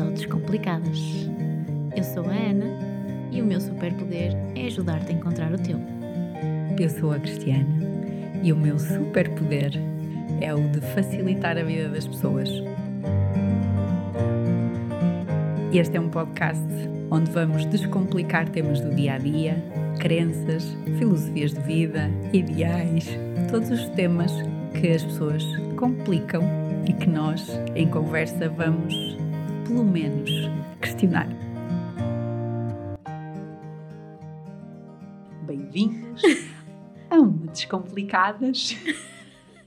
ao Descomplicadas. Eu sou a Ana e o meu superpoder é ajudar-te a encontrar o teu. Eu sou a Cristiana e o meu superpoder é o de facilitar a vida das pessoas. Este é um podcast onde vamos descomplicar temas do dia a dia, crenças, filosofias de vida, ideais, todos os temas que as pessoas complicam e que nós, em conversa, vamos, pelo menos, questionar. Bem-vindos a uma Descomplicadas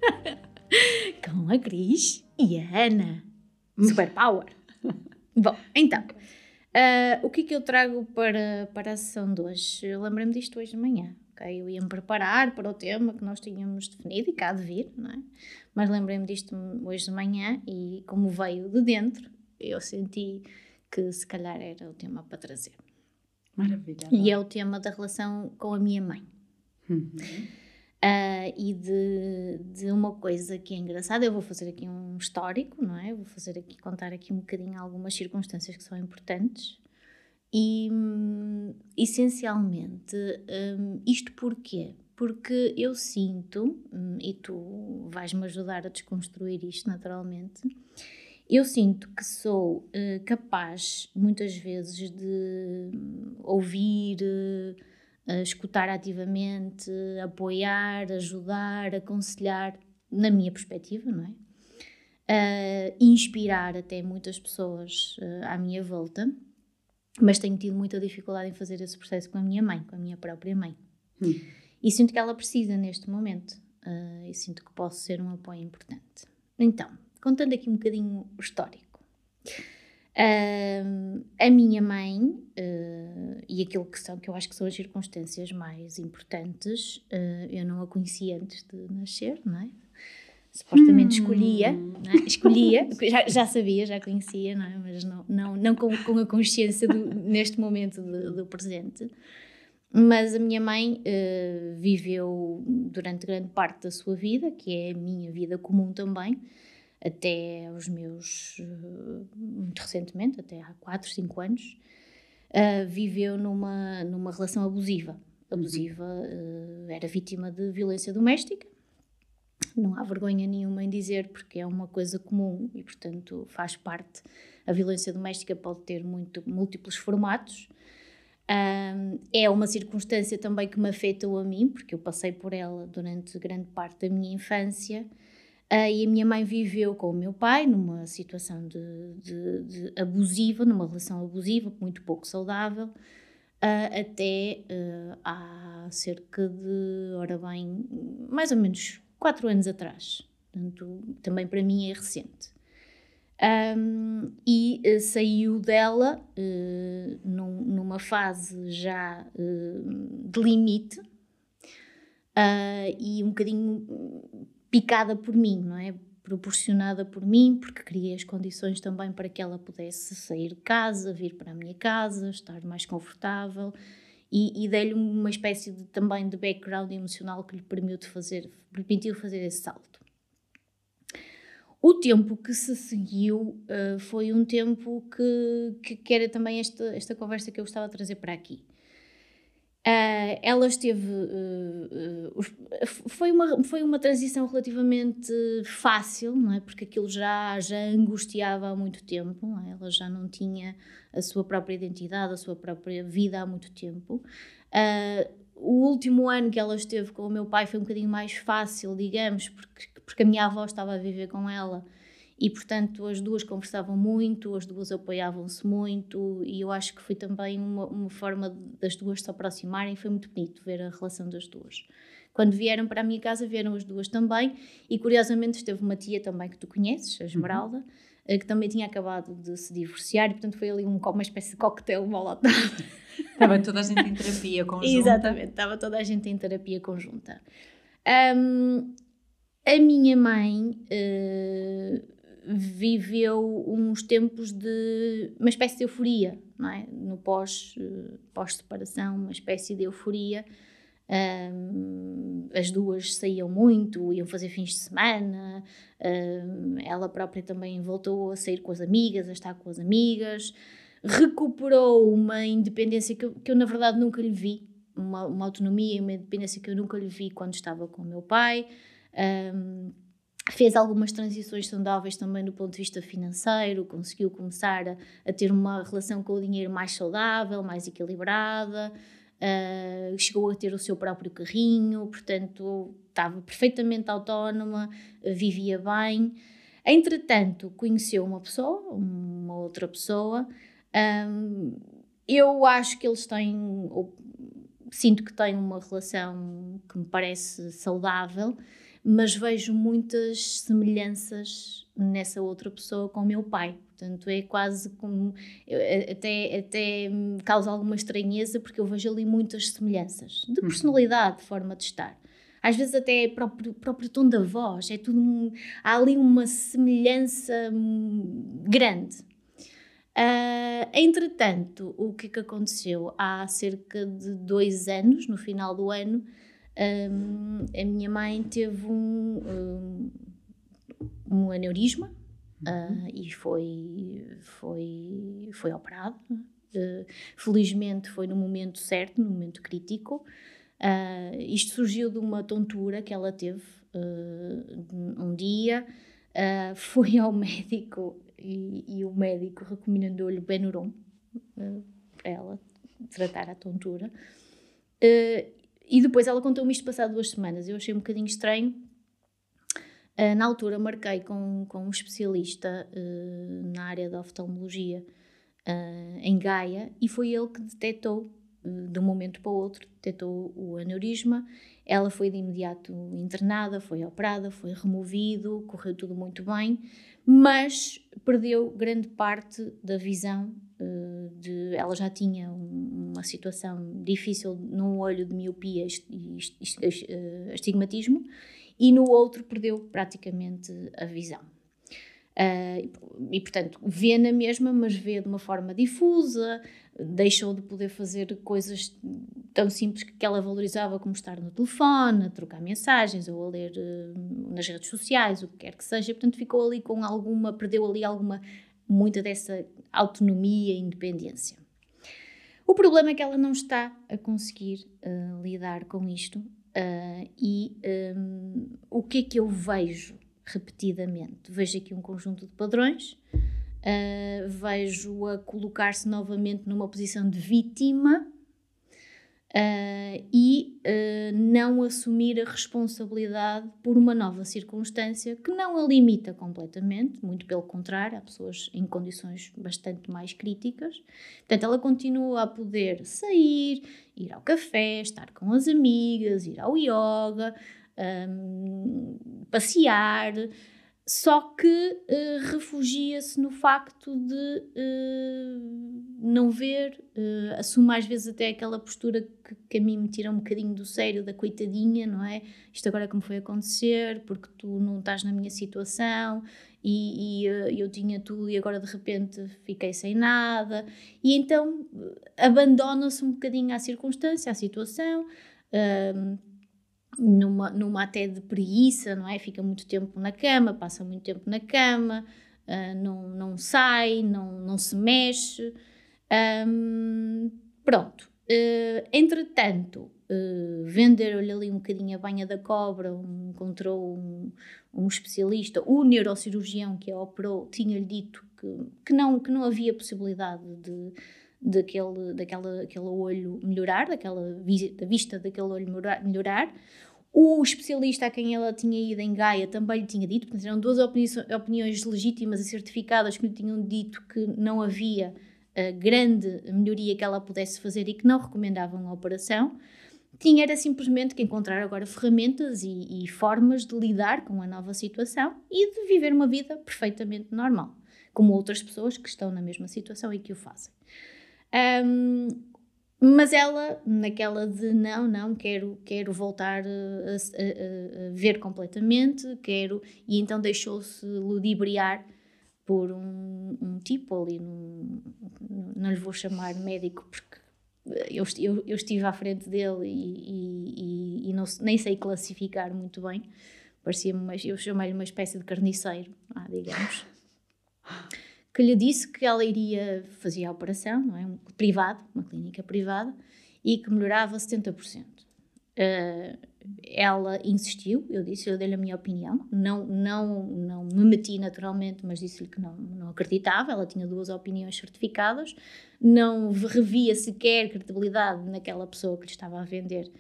com a Cris e a Ana. Superpower! Bom, então, uh, o que é que eu trago para, para a sessão de hoje? Lembrei-me disto hoje de manhã. Okay? Eu ia-me preparar para o tema que nós tínhamos definido e cá de vir, não é? mas lembrei-me disto hoje de manhã e, como veio de dentro, eu senti que se calhar era o tema para trazer. Maravilha. E é o tema da relação com a minha mãe. Uhum. Uh, e de, de uma coisa que é engraçada, eu vou fazer aqui um histórico, não é? Vou fazer aqui, contar aqui um bocadinho algumas circunstâncias que são importantes. E, hum, essencialmente, hum, isto porquê? Porque eu sinto, hum, e tu vais-me ajudar a desconstruir isto naturalmente, eu sinto que sou uh, capaz, muitas vezes, de ouvir, uh, escutar ativamente, apoiar, ajudar, aconselhar, na minha perspectiva, não é? Uh, inspirar até muitas pessoas à minha volta, mas tenho tido muita dificuldade em fazer esse processo com a minha mãe, com a minha própria mãe. Hum. E sinto que ela precisa neste momento, e sinto que posso ser um apoio importante. Então, contando aqui um bocadinho o histórico. Uh, a minha mãe, uh, e aquilo que são, que eu acho que são as circunstâncias mais importantes, uh, eu não a conhecia antes de nascer, não é? Supostamente hum. escolhia, é? escolhia, já, já, sabia, já conhecia, não é? Mas não, não, não com, com a consciência do, neste momento do, do, presente. Mas a minha mãe viveu durante grande parte da sua vida, que é a minha vida comum também, até os meus, eh, muito recentemente, até há 4, 5 anos, uh, viveu numa, numa relação abusiva. Abusiva, uh, era vítima de violência doméstica. Não há vergonha nenhuma em dizer, porque é uma coisa comum e, portanto, faz parte. A violência doméstica pode ter muito, múltiplos formatos. Um, é uma circunstância também que me afetou a mim, porque eu passei por ela durante grande parte da minha infância e a minha mãe viveu com o meu pai numa situação de, de, de abusiva, numa relação abusiva, muito pouco saudável, uh, até uh, há cerca de, ora bem, mais ou menos quatro anos atrás. Portanto, também para mim é recente. Um, e saiu dela num, numa fase já de limite e um bocadinho picada por mim, não é? Proporcionada por mim, porque criei as condições também para que ela pudesse sair de casa, vir para a minha casa, estar mais confortável e, e dei-lhe uma espécie de, também de background emocional que lhe permitiu fazer, permitiu fazer esse salto. O tempo que se seguiu uh, foi um tempo que, que, que, era também esta, esta conversa que eu gostava de trazer para aqui. Uh, ela esteve. Uh, uh, foi, uma, foi uma transição relativamente fácil, não é? Porque aquilo já, já angustiava há muito tempo, é? ela já não tinha a sua própria identidade, a sua própria vida há muito tempo. o último ano que ela esteve com o meu pai foi um bocadinho mais fácil, digamos, porque, porque a minha avó estava a viver com ela e portanto as duas conversavam muito, as duas apoiavam-se muito e eu acho que foi também uma, uma, forma das duas se aproximarem, foi muito bonito ver a relação das duas. Quando vieram para a minha casa, vieram as duas também e curiosamente esteve uma tia também que tu conheces, a Esmeralda, uhum. que também tinha acabado de se divorciar e portanto foi ali um, uma espécie de coquetel molotov. Estava toda a gente em terapia conjunta. Exatamente, estava toda a gente em terapia conjunta. Um, a minha mãe uh, viveu uns tempos de uma espécie de euforia, não é? No pós, pós-separação, uma espécie de euforia, Um, as duas saíam muito, iam fazer fins de semana. Um, ela própria também voltou a sair com as amigas, a estar com as amigas. Recuperou uma independência que eu, que eu na verdade, nunca lhe vi. Uma, uma autonomia e uma independência que eu nunca lhe vi quando estava com o meu pai. Um, fez algumas transições saudáveis também do ponto de vista financeiro, conseguiu começar a, a ter uma relação com o dinheiro mais saudável, mais equilibrada, uh, chegou a ter o seu próprio carrinho, portanto estava perfeitamente autónoma, vivia bem. Entretanto, conheceu uma pessoa, uma outra pessoa. Um, eu acho que eles têm, ou, sinto que têm uma relação que me parece saudável mas vejo muitas semelhanças nessa outra pessoa com o meu pai. Portanto, é quase como. Até, até causa alguma estranheza, porque eu vejo ali muitas semelhanças de uhum. personalidade, de forma de estar. Às vezes, até é próprio, próprio tom da voz, é tudo. há ali uma semelhança grande. Uh, entretanto, o que, é que aconteceu? Há cerca de dois anos, no final do ano, um, a minha mãe teve um, um, um aneurisma uhum. uh, e foi, foi, foi operada. Uh, felizmente foi no momento certo, no momento crítico. Uh, isto surgiu de uma tontura que ela teve um dia. foi ao médico e, e o médico recomendou-lhe Benuron para ela tratar a tontura. Uh, e depois ela contou-me isto passado duas semanas. Eu achei um bocadinho estranho. Uh, na altura marquei com, com um especialista uh, na área da oftalmologia uh, em Gaia e foi ele que detectou, de um momento para o outro, detectou o aneurisma. Ela foi de imediato internada, foi operada, foi removido, correu tudo muito bem, mas perdeu grande parte da visão de, ela já tinha uma situação difícil num olho de miopia e eh, astigmatismo e no outro perdeu praticamente a visão. Uh, e, portanto, vê na mesma, mas vê de uma forma difusa, deixou de poder fazer coisas tão simples que ela valorizava, como estar no telefone, a trocar mensagens ou a ler nas redes sociais, o que quer que seja. Portanto, ficou ali com alguma, perdeu ali alguma muita dessa autonomia e independência. O problema é que ela não está a conseguir uh, lidar com isto uh, e um, o que é que eu vejo repetidamente? Vejo aqui um conjunto de padrões, uh, vejo-a colocar-se novamente numa posição de vítima uh, e uh, não assumir a responsabilidade por uma nova circunstância que não a limita completamente, muito pelo contrário, há pessoas em condições bastante mais críticas. Portanto, ela continua a poder sair, ir ao café, estar com as amigas, ir ao yoga, um, passear, só que uh, refugia-se no facto de uh, não ver, uh, assume às vezes até aquela postura que, que, a mim me tira um bocadinho do sério, da coitadinha, não é? Isto agora é como foi acontecer, porque tu não estás na minha situação e, e eu tinha tudo e agora de repente fiquei sem nada. E então abandona-se um bocadinho à circunstância, à situação. Numa, numa até de preguiça, não é? Fica muito tempo na cama, passa muito tempo na cama, uh, não, não sai, não, não se mexe. Um, pronto. Uh, entretanto, uh, venderam-lhe ali um bocadinho a banha da cobra, um, encontrou um, um especialista, o neurocirurgião que a operou, tinha-lhe dito que, que, não, que não havia possibilidade de daquele, daquela, aquele olho melhorar, daquela da vista daquele olho melhorar. O especialista a quem ela tinha ido em Gaia também lhe tinha dito, portanto, eram duas opiniões, opiniões legítimas e certificadas que lhe tinham dito que não havia uh, grande melhoria que ela pudesse fazer e que não recomendavam a operação. Tinha era simplesmente que encontrar agora ferramentas e, e formas de lidar com a nova situação e de viver uma vida perfeitamente normal, como outras pessoas que estão na mesma situação e que o fazem. Um, mas ela, naquela de não, não, quero, quero voltar a, a, a ver completamente, quero. E então deixou-se ludibriar por um, um tipo ali, num, não lhe vou chamar médico porque eu, eu, eu, estive à frente dele e, e, e não, nem sei classificar muito bem. Parecia-me, eu chamei-lhe uma espécie de carniceiro, ah, digamos. que lhe disse que ela iria fazer a operação, não é? Um, privado, uma clínica privada, e que melhorava 70%. Uh, ela insistiu, eu disse, eu dei-lhe a minha opinião, não, não, não me meti naturalmente, mas disse-lhe que não, não acreditava, ela tinha duas opiniões certificadas, não revia sequer credibilidade naquela pessoa que lhe estava a vender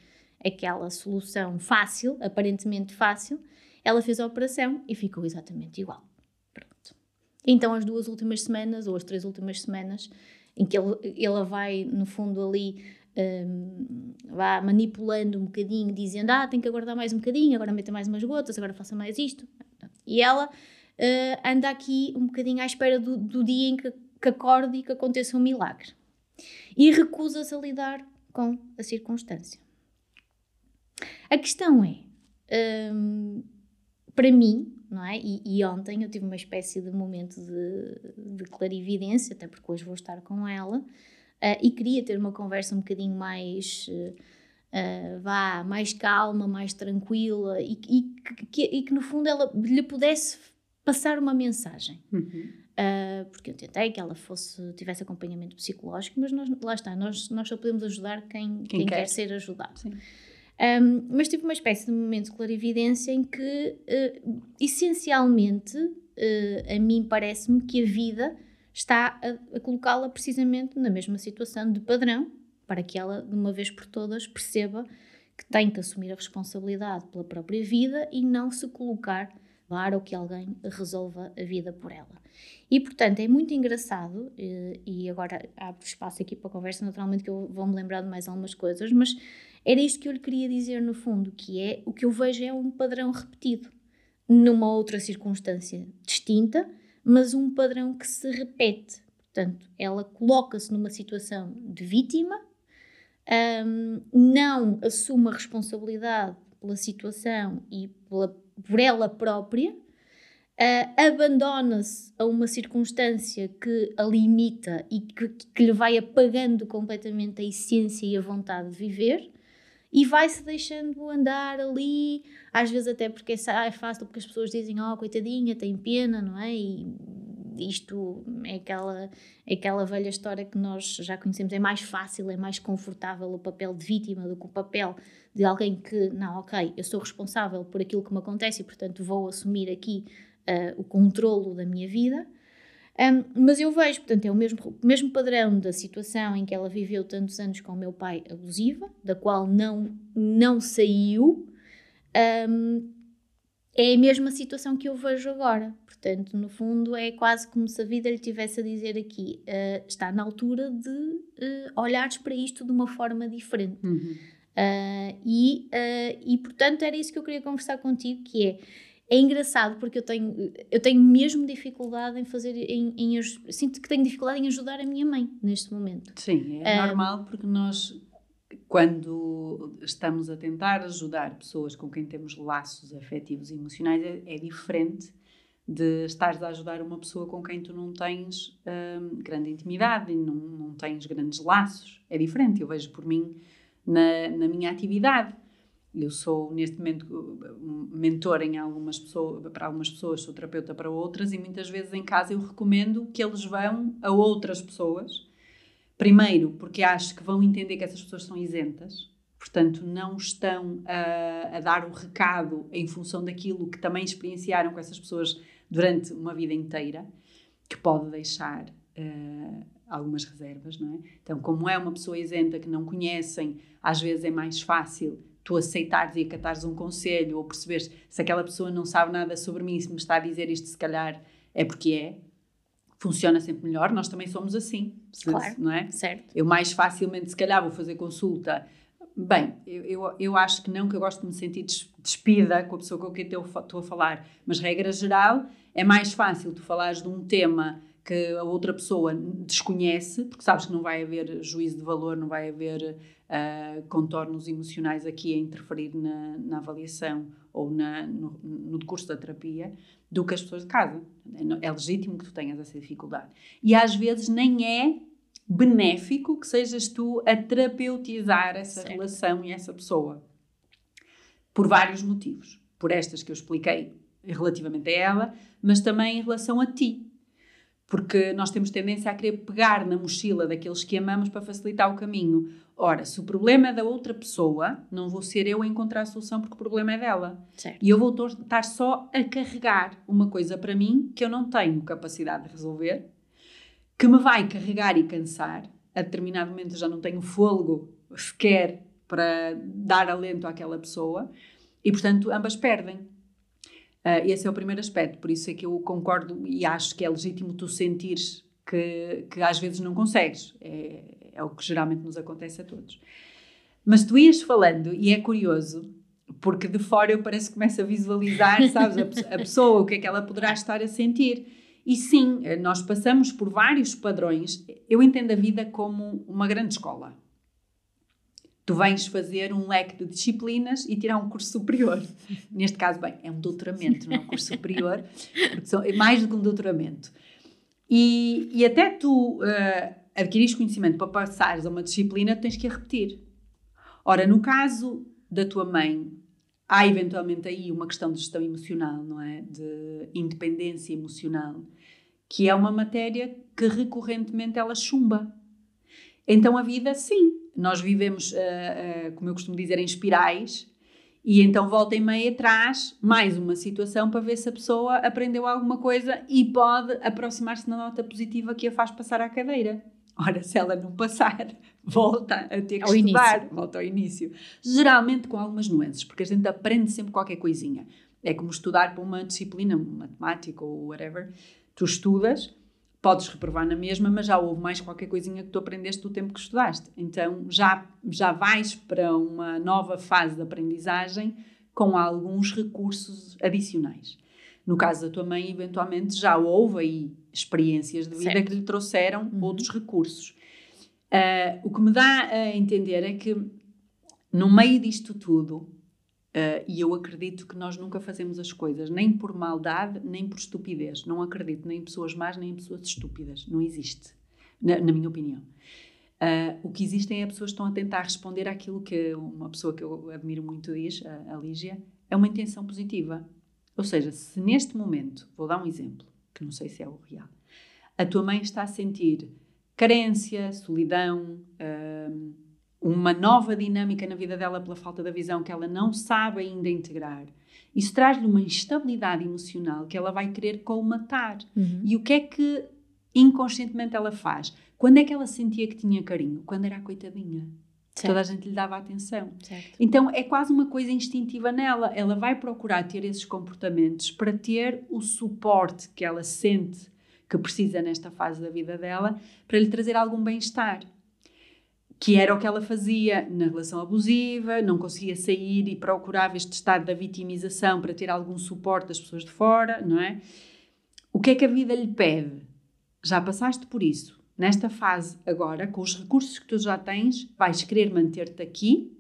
aquela solução fácil, aparentemente fácil, ela fez a operação e ficou exatamente igual. Então as duas últimas semanas, ou as três últimas semanas, em que ele, ela vai, no fundo, ali um, vá manipulando um bocadinho, dizendo: Ah, tem que aguardar mais um bocadinho, agora meta mais umas gotas, agora faça mais isto. E ela uh, anda aqui um bocadinho à espera do, do dia em que, que acorde e que aconteça um milagre. E recusa-se a lidar com a circunstância. A questão é, um, para mim, não é? E, e, ontem eu tive uma espécie de momento de, de clarividência, até porque hoje vou estar com ela, Uh, e queria ter uma conversa um bocadinho mais, uh, vá, mais calma, mais tranquila e, e, que, e, que, no fundo ela lhe pudesse passar uma mensagem. Uhum. Uh, porque eu tentei que ela fosse, tivesse acompanhamento psicológico, mas nós, lá está, nós, nós só podemos ajudar quem, quem, quem quer. quer. ser ajudado. Um, mas tive uma espécie de momento de clarividência em que, uh, essencialmente, uh, a mim parece-me que a vida está a, a colocá-la precisamente na mesma situação de padrão, para que ela, de uma vez por todas, perceba que tem que assumir a responsabilidade pela própria vida e não se colocar para que alguém resolva a vida por ela. E, portanto, é muito engraçado, eh, e agora abro espaço aqui para a conversa, naturalmente que eu vou-me lembrar de mais algumas coisas, mas era isto que eu lhe queria dizer no fundo, que é, o que eu vejo é um padrão repetido, numa outra circunstância distinta, mas um padrão que se repete. Portanto, ela coloca-se numa situação de vítima, um, não assume a responsabilidade pela situação e pela, por ela própria, uh, abandona-se a uma circunstância que a limita e que, que lhe vai apagando completamente a essência e a vontade de viver e vai-se deixando andar ali, às vezes até porque é fácil, porque as pessoas dizem, oh, coitadinha, tem pena, não é? E isto é aquela, é aquela velha história que nós já conhecemos, é mais fácil, é mais confortável o papel de vítima do que o papel de alguém que, não, ok, eu sou responsável por aquilo que me acontece e, portanto, vou assumir aqui uh, o controlo da minha vida. Um, mas eu vejo, portanto, é o mesmo, mesmo padrão da situação em que ela viveu tantos anos com o meu pai abusiva, da qual não, não saiu, um, é a mesma situação que eu vejo agora. Portanto, no fundo, é quase como se a vida lhe tivesse a dizer aqui: uh, está na altura de uh, olhares para isto de uma forma diferente. Uhum. Uh, e, e, portanto, era isso que eu queria conversar contigo, que é é engraçado porque eu tenho, eu tenho mesmo dificuldade em fazer, em, em, sinto que tenho dificuldade em ajudar a minha mãe neste momento. Sim, é um, normal porque nós, quando estamos a tentar ajudar pessoas com quem temos laços afetivos e emocionais, é, é diferente de estares a ajudar uma pessoa com quem tu não tens grande intimidade e não, não tens grandes laços. É diferente, eu vejo por mim na, na minha atividade eu sou, neste momento, mentor em algumas pessoas, para algumas pessoas, sou terapeuta para outras, e muitas vezes em casa eu recomendo que eles vão a outras pessoas. Primeiro, porque acho que vão entender que essas pessoas são isentas, portanto, não estão a, a dar o recado em função daquilo que também experienciaram com essas pessoas durante uma vida inteira, que pode deixar uh, algumas reservas, não é? Então, como é uma pessoa isenta que não conhecem, às vezes é mais fácil tu aceitares e acatares um conselho ou perceberes se aquela pessoa não sabe nada sobre mim, se me está a dizer isto, se calhar é porque é. Funciona sempre melhor, nós também somos assim, claro, não é? Certo. Eu mais facilmente, se calhar, vou fazer consulta. Bem, eu, eu, eu acho que não, que eu gosto de me sentir despida com a pessoa com quem eu estou a falar, mas regra geral, é mais fácil tu falares de um tema que a outra pessoa desconhece, porque sabes que não vai haver juízo de valor, não vai haver uh, contornos emocionais aqui a interferir na, na avaliação ou na, no, no decurso da terapia do que as pessoas de casa. É, é legítimo que tu tenhas essa dificuldade. E às vezes nem é benéfico que sejas tu a terapeutizar essa certo. relação e essa pessoa. Por vários motivos. Por estas que eu expliquei relativamente a ela, mas também em relação a ti. Porque nós temos tendência a querer pegar na mochila daqueles que amamos para facilitar o caminho. Ora, se o problema é da outra pessoa, não vou ser eu a encontrar a solução porque o problema é dela. Certo. E eu vou estar só a carregar uma coisa para mim que eu não tenho capacidade de resolver, que me vai carregar e cansar. A determinado momento eu já não tenho fôlego sequer para dar alento àquela pessoa e, portanto, ambas perdem. Uh, esse é o primeiro aspecto, por isso é que eu concordo e acho que é legítimo tu sentires que, que às vezes não consegues. É, é o que geralmente nos acontece a todos. Mas tu ias falando, e é curioso, porque de fora eu parece que começo a visualizar, sabes, a, a pessoa, o que é que ela poderá estar a sentir. E sim, nós passamos por vários padrões. Eu entendo a vida como uma grande escola. Tu vens fazer um leque de disciplinas e tirar um curso superior. Neste caso, bem, é um doutoramento, não é um curso superior, porque são, é mais do que um doutoramento. E, e até tu uh, adquirires conhecimento para passares a uma disciplina, tens que a repetir. Ora, no caso da tua mãe, há eventualmente aí uma questão de gestão emocional, não é? De independência emocional, que é uma matéria que recorrentemente ela chumba. Então a vida, sim, nós vivemos, uh, uh, como eu costumo dizer, em espirais, e então volta e meia traz mais uma situação para ver se a pessoa aprendeu alguma coisa e pode aproximar-se na nota positiva que a faz passar à cadeira. Ora, se ela não passar, volta a ter que ao estudar, início. volta ao início. Geralmente com algumas nuances, porque a gente aprende sempre qualquer coisinha. É como estudar para uma disciplina, matemática ou whatever. Tu estudas, podes reprovar na mesma, mas já houve mais qualquer coisinha que tu aprendeste do tempo que estudaste. Então já, já vais para uma nova fase de aprendizagem com alguns recursos adicionais. No caso da tua mãe, eventualmente já houve aí experiências de vida certo. que lhe trouxeram uhum. outros recursos. Uh, o que me dá a entender é que, no meio disto tudo, uh, e eu acredito que nós nunca fazemos as coisas nem por maldade, nem por estupidez. Não acredito nem em pessoas más, nem em pessoas estúpidas. Não existe, na, na minha opinião. Uh, o que existem é pessoas que estão a tentar responder àquilo que uma pessoa que eu admiro muito diz, a, a Lígia, é uma intenção positiva. Ou seja, se neste momento, vou dar um exemplo, que não sei se é o real, a tua mãe está a sentir carência, solidão, hum, uma nova dinâmica na vida dela pela falta da visão que ela não sabe ainda integrar. Isso traz-lhe uma instabilidade emocional que ela vai querer colmatar. Uhum. E o que é que inconscientemente ela faz? Quando é que ela sentia que tinha carinho? Quando era a coitadinha. Certo. Toda a gente lhe dava atenção. Certo. Então é quase uma coisa instintiva nela. Ela vai procurar ter esses comportamentos para ter o suporte que ela sente que precisa nesta fase da vida dela para lhe trazer algum bem-estar. Que era o que ela fazia na relação abusiva, não conseguia sair e procurava este estado da vitimização para ter algum suporte das pessoas de fora, não é? O que é que a vida lhe pede? Já passaste por isso nesta fase agora, com os recursos que tu já tens, vais querer manter-te aqui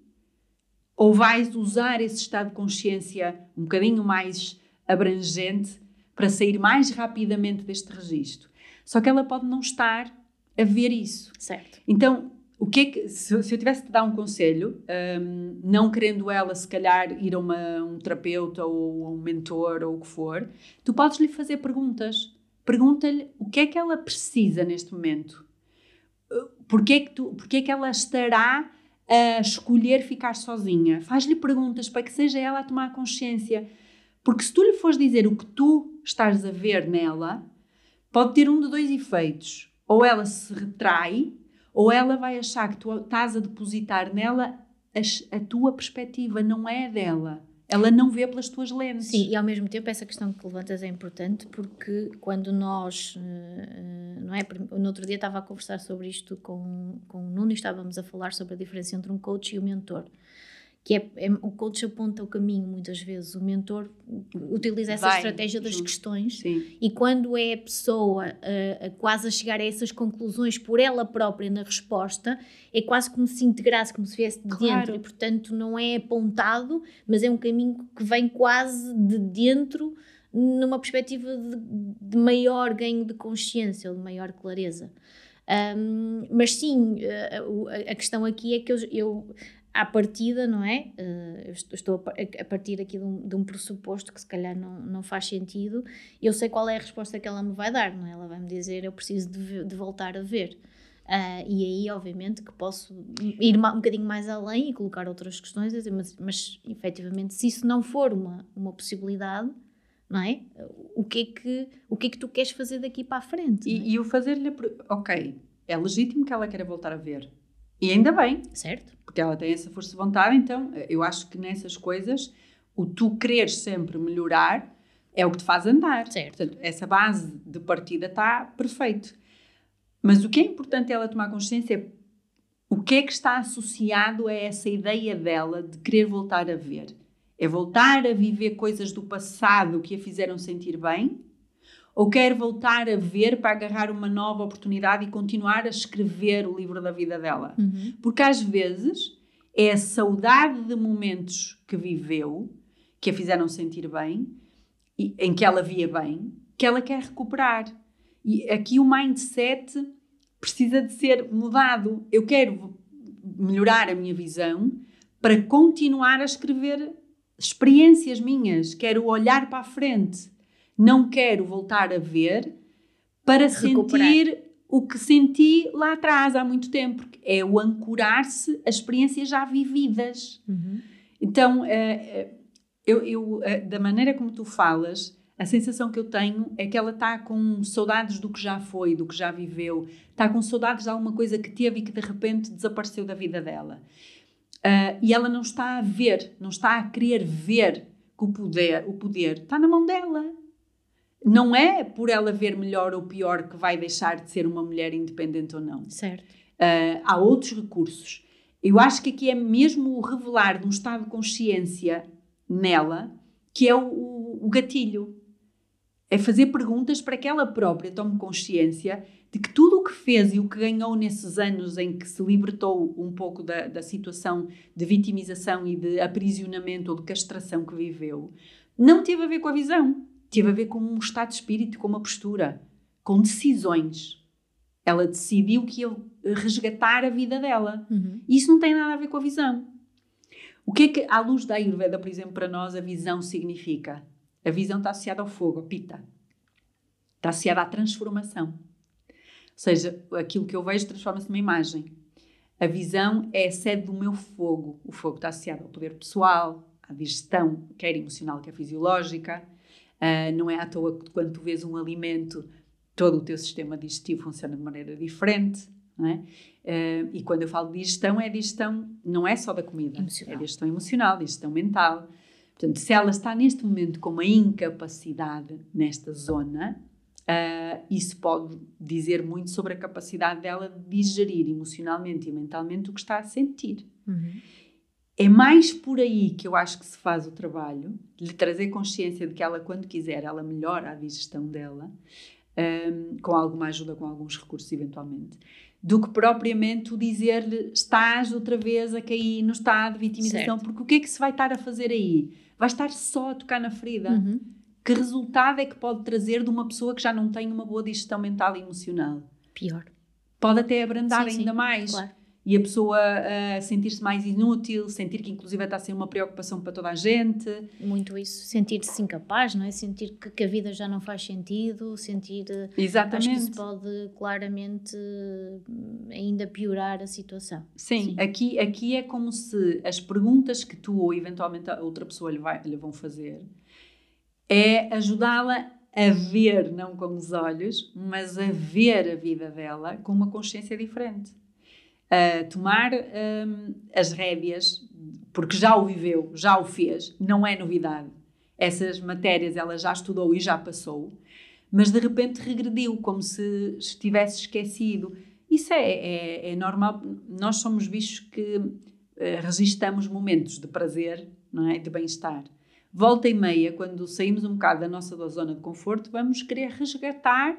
ou vais usar esse estado de consciência um bocadinho mais abrangente para sair mais rapidamente deste registro. Só que ela pode não estar a ver isso. Certo. Então, o que é que, se, se eu tivesse de dar um conselho, um, não querendo ela se calhar ir a uma, um terapeuta ou a um mentor ou o que for, tu podes lhe fazer perguntas Pergunta-lhe o que é que ela precisa neste momento. Porquê é que, tu, porquê é que ela estará a escolher ficar sozinha? Faz-lhe perguntas para que seja ela a tomar consciência. Porque se tu lhe fores dizer o que tu estás a ver nela, pode ter um de dois efeitos. Ou ela se retrai, ou ela vai achar que tu estás a depositar nela a, a tua perspectiva, não é dela. Ela não vê pelas tuas lentes. Sim, e ao mesmo tempo essa questão que levantas é importante porque quando nós, eh, eh, não é? No outro dia estava a conversar sobre isto com, com o Nuno e estávamos a falar sobre a diferença entre um coach e um mentor que é, é, o coach aponta o caminho muitas vezes, o mentor utiliza essa Vai, estratégia das questões Sim. e quando é a pessoa uh, a quase a chegar a essas conclusões por ela própria na resposta, é quase como se integrasse, como se viesse de claro. dentro e portanto não é apontado, mas é um caminho que vem quase de dentro numa perspectiva de, de maior ganho de consciência ou de maior clareza. Um, mas sim, a, a, questão aqui é que eu, eu à partida, não é? Eu estou a partir aqui de um, de um, pressuposto que se calhar não, não faz sentido. Eu sei qual é a resposta que ela me vai dar, não é? Ela vai me dizer: eu preciso de, de voltar a ver. Uh, e aí, obviamente, que posso ir um bocadinho mais além e colocar outras questões, mas, mas efetivamente, se isso não for uma, uma possibilidade, não é? O que é que, o que é que tu queres fazer daqui para a frente? E, é? e o fazer-lhe. Ok, é legítimo que ela queira voltar a ver. E ainda bem. Certo. Porque ela tem essa força de vontade, então eu acho que nessas coisas, o tu quereres sempre melhorar é o que te faz andar. Certo. Portanto, essa base de partida está perfeito. Mas o que é importante ela tomar consciência é o que é que está associado a essa ideia dela de querer voltar a ver. É voltar a viver coisas do passado que a fizeram sentir bem? Ou quer voltar a ver para agarrar uma nova oportunidade e continuar a escrever o livro da vida dela? Uhum. Porque às vezes é a saudade de momentos que viveu, que a fizeram sentir bem, em que ela via bem, que ela quer recuperar. E aqui o mindset precisa de ser mudado. Eu quero melhorar a minha visão para continuar a escrever experiências minhas. Quero olhar para a frente. Não quero voltar a ver para Recuperar. sentir o que senti lá atrás há muito tempo. É o ancorar-se a experiências já vividas. Uhum. Então, eh, eh, eu, eu, eh, da maneira como tu falas, a sensação que eu tenho é que ela está com saudades do que já foi, do que já viveu, está com saudades de alguma coisa que teve e que de repente desapareceu da vida dela. Uh, e ela não está a ver, não está a querer ver que o poder, o poder está na mão dela. Não é por ela ver melhor ou pior que vai deixar de ser uma mulher independente ou não. Certo. Uh, há outros recursos. Eu acho que aqui é mesmo o revelar de um estado de consciência nela que é o, o, o gatilho é fazer perguntas para que ela própria tome consciência de que tudo o que fez e o que ganhou nesses anos em que se libertou um pouco da, da situação de vitimização e de aprisionamento ou de castração que viveu, não teve a ver com a visão, teve a ver com um estado de espírito, com uma postura, com decisões. Ela decidiu que ia resgatar a vida dela. Uhum. Isso não tem nada a ver com a visão. O que é que, à luz da Ayurveda, por exemplo, para nós a visão significa? A visão está associada ao fogo, a pita. Está associada à transformação. Ou seja, aquilo que eu vejo transforma-se numa imagem. A visão é a sede do meu fogo. O fogo está associado ao poder pessoal, à digestão, quer emocional, quer fisiológica. Uh, não é à toa que quando tu vês um alimento, todo o teu sistema digestivo funciona de maneira diferente. É? Uh, e quando eu falo de digestão, é digestão, não é só da comida, emocional. é digestão emocional, digestão mental, Portanto, se ela está neste momento com uma incapacidade nesta zona, uh, isso pode dizer muito sobre a capacidade dela de digerir emocionalmente e mentalmente o que está a sentir. Uhum. É mais por aí que eu acho que se faz o trabalho, de lhe trazer consciência de que ela, quando quiser, ela melhora a digestão dela, um, com alguma ajuda, com alguns recursos eventualmente, do que propriamente o dizer-lhe estás outra vez a cair no estado de vitimização, certo. porque o que é que se vai estar a fazer aí? Vai estar só a tocar na ferida. Uhum. Que resultado é que pode trazer de uma pessoa que já não tem uma boa digestão mental e emocional? Pior. Pode até abrandar sim, ainda sim, mais. Claro e a pessoa uh, sentir-se mais inútil, sentir que inclusive está a ser uma preocupação para toda a gente. Muito isso, sentir-se incapaz, não é? Sentir que, que, a vida já não faz sentido, sentir... Exatamente. Acho que isso pode claramente ainda piorar a situação. Sim, Sim, Aqui, aqui é como se as perguntas que tu ou eventualmente a outra pessoa lhe, vai, lhe vão fazer é ajudá-la a ver, não com os olhos, mas a ver a vida dela com uma consciência diferente uh, tomar um, as rédeas, porque já o viveu, já o fez, não é novidade. Essas matérias ela já estudou e já passou, mas de repente regrediu, como se estivesse esquecido. Isso é, é, é normal. Nós somos bichos que uh, resistamos momentos de prazer, não é? de bem-estar. Volta e meia, quando saímos um bocado da nossa zona de conforto, vamos querer resgatar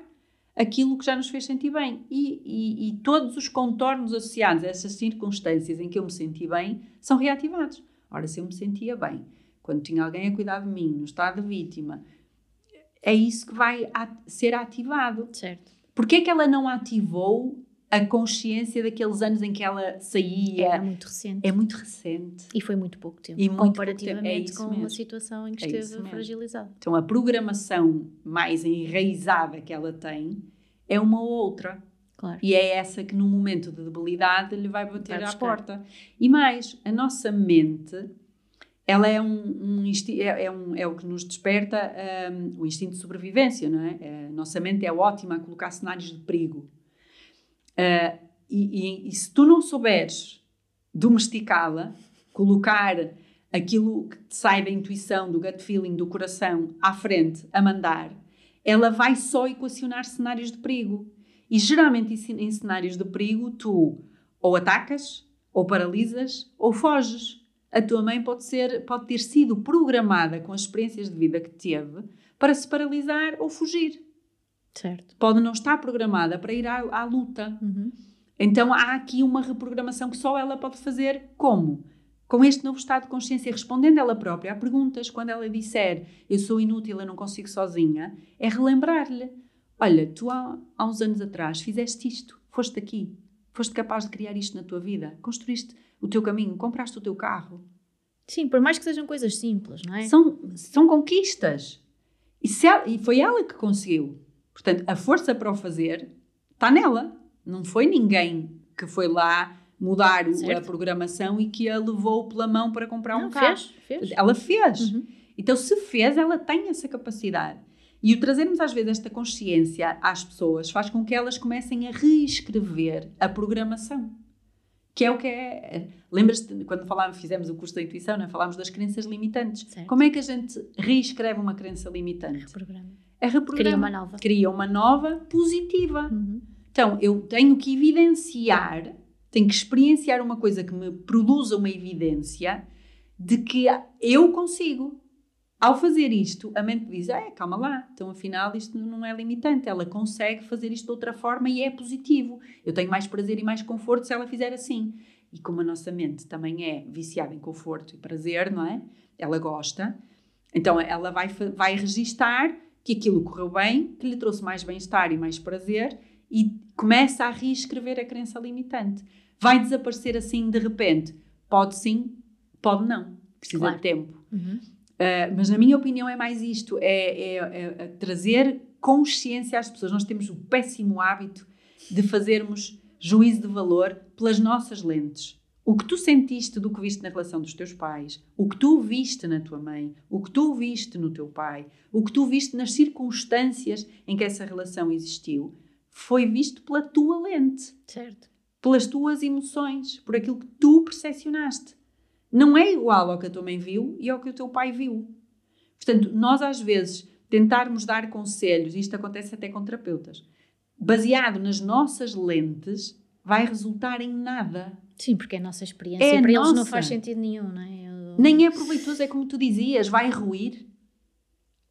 aquilo que já nos fez sentir bem. E, e, e, todos os contornos associados a essas circunstâncias em que eu me senti bem são reativados. Ora, se eu me sentia bem, quando tinha alguém a cuidar de mim, no estado de vítima, é isso que vai at ser ativado. Certo. Porquê é que ela não ativou a consciência daqueles anos em que ela saía. Era muito recente. É muito recente. E foi muito pouco tempo. E muito comparativamente pouco tempo. É com mesmo. uma situação em que É esteve fragilizada. Então a programação mais enraizada que ela tem é uma outra. Claro. E é essa que no momento de debilidade lhe vai bater Vai à porta. E mais, a nossa mente, ela é um, um é, é um- é o que nos desperta hum, o instinto de sobrevivência, não é? A nossa mente é ótima a colocar cenários de perigo. E, e- e se tu não souberes domesticá-la, colocar aquilo que te sai da intuição, do gut feeling, do coração à frente, a mandar, ela vai só equacionar cenários de perigo. E geralmente em cenários de perigo, tu ou atacas, ou paralisas, ou foges. A tua mãe pode, ser, pode ter sido programada com as experiências de vida que teve para se paralisar ou fugir. Certo. Pode não estar programada para ir à, à luta. Uhum. Então há aqui uma reprogramação que só ela pode fazer. Como? Com este novo estado de consciência, respondendo ela própria a perguntas, quando ela disser eu sou inútil, eu não consigo sozinha, é relembrar-lhe: olha, tu há, há uns anos atrás fizeste isto, foste aqui, foste capaz de criar isto na tua vida, construíste o teu caminho, compraste o teu carro. Sim, por mais que sejam coisas simples, não é? São, são conquistas. E, ela- e foi ela que conseguiu. Portanto, a força para o fazer está nela. Não foi ninguém que foi lá mudar o- a Certo. programação e que a levou pela mão para comprar um Não, carro. fez, fez. Ela fez. Uhum. Então, se fez, ela tem essa capacidade. E o trazermos às vezes esta consciência às pessoas faz com que elas comecem a reescrever a programação. Que é o que é. Lembras-te de quando falávamos, fizemos o curso da intuição, não é? falámos das crenças limitantes. Certo. Como é que a gente reescreve uma crença limitante? Programa. É reprograma. Cria uma nova. Cria uma nova positiva. Uhum. Então, eu tenho que evidenciar, tenho que experienciar uma coisa que me produza uma evidência de que eu consigo. Ao fazer isto, a mente diz: é, calma lá, então afinal isto não é limitante, ela consegue fazer isto de outra forma e é positivo. Eu tenho mais prazer e mais conforto se ela fizer assim. E como a nossa mente também é viciada em conforto e prazer, não é? Ela gosta, então ela vai, vai registar que aquilo correu bem, que lhe trouxe mais bem-estar e mais prazer e começa a reescrever a crença limitante. Vai desaparecer assim de repente? Pode sim, pode não. Precisa Claro. de tempo. Uhum. Uh, mas na minha opinião é mais isto, é, é- é- é trazer consciência às pessoas. Nós temos o péssimo hábito de fazermos juízo de valor pelas nossas lentes. O que tu sentiste do que viste na relação dos teus pais, o que tu viste na tua mãe, o que tu viste no teu pai, o que tu viste nas circunstâncias em que essa relação existiu, foi visto pela tua lente Certo. pelas tuas emoções, por aquilo que tu percepcionaste. Não é igual ao que a tua mãe viu e ao que o teu pai viu. Portanto, nós às vezes tentarmos dar conselhos, e isto acontece até com terapeutas, baseado nas nossas lentes, vai resultar em nada. Sim, porque é a nossa experiência. É Para eles não nossa. faz sentido nenhum, não é? Eu- Nem é proveitoso, é como tu dizias, vai ruir.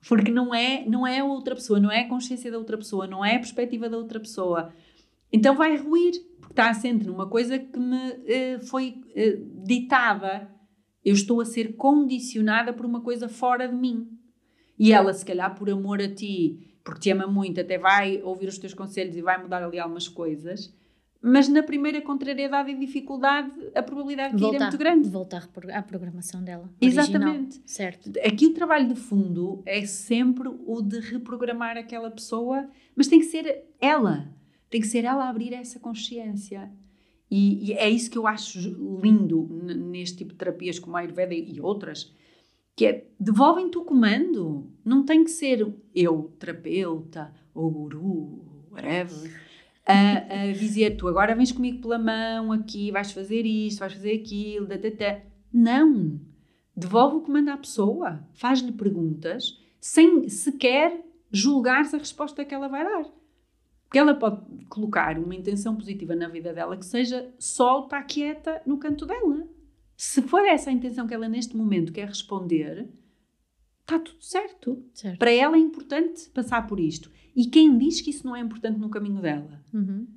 Porque não é, não é a outra pessoa, não é a consciência da outra pessoa, não é a perspectiva da outra pessoa. Então vai ruir, porque está assente numa coisa que me eh, foi eh, ditada. Eu estou a ser condicionada por uma coisa fora de mim. E ela, se calhar, por amor a ti, porque te ama muito, até vai ouvir os teus conselhos e vai mudar ali algumas coisas. Mas na primeira contrariedade e dificuldade, a probabilidade de cair é voltar, muito grande. voltar à programação dela. Exatamente. Original. Certo. Aqui o trabalho de fundo é sempre o de reprogramar aquela pessoa, mas tem que ser ela. Tem que ser ela a abrir essa consciência. E, e é isso que eu acho lindo neste tipo de terapias como a Ayurveda e outras, que é devolvem-te o comando. Não tem que ser eu, terapeuta, ou guru, whatever, a, a dizer tu agora vens comigo pela mão aqui, vais fazer isto, vais fazer aquilo, da, da, da. Não. Devolve o comando à pessoa, faz-lhe perguntas, sem sequer julgares a resposta que ela vai dar. Porque ela pode colocar uma intenção positiva na vida dela que seja só estar quieta no canto dela. Se for essa a intenção que ela neste momento quer responder, está tudo certo. certo. Para ela é importante passar por isto. E quem diz que isso não é importante no caminho dela? Uhum.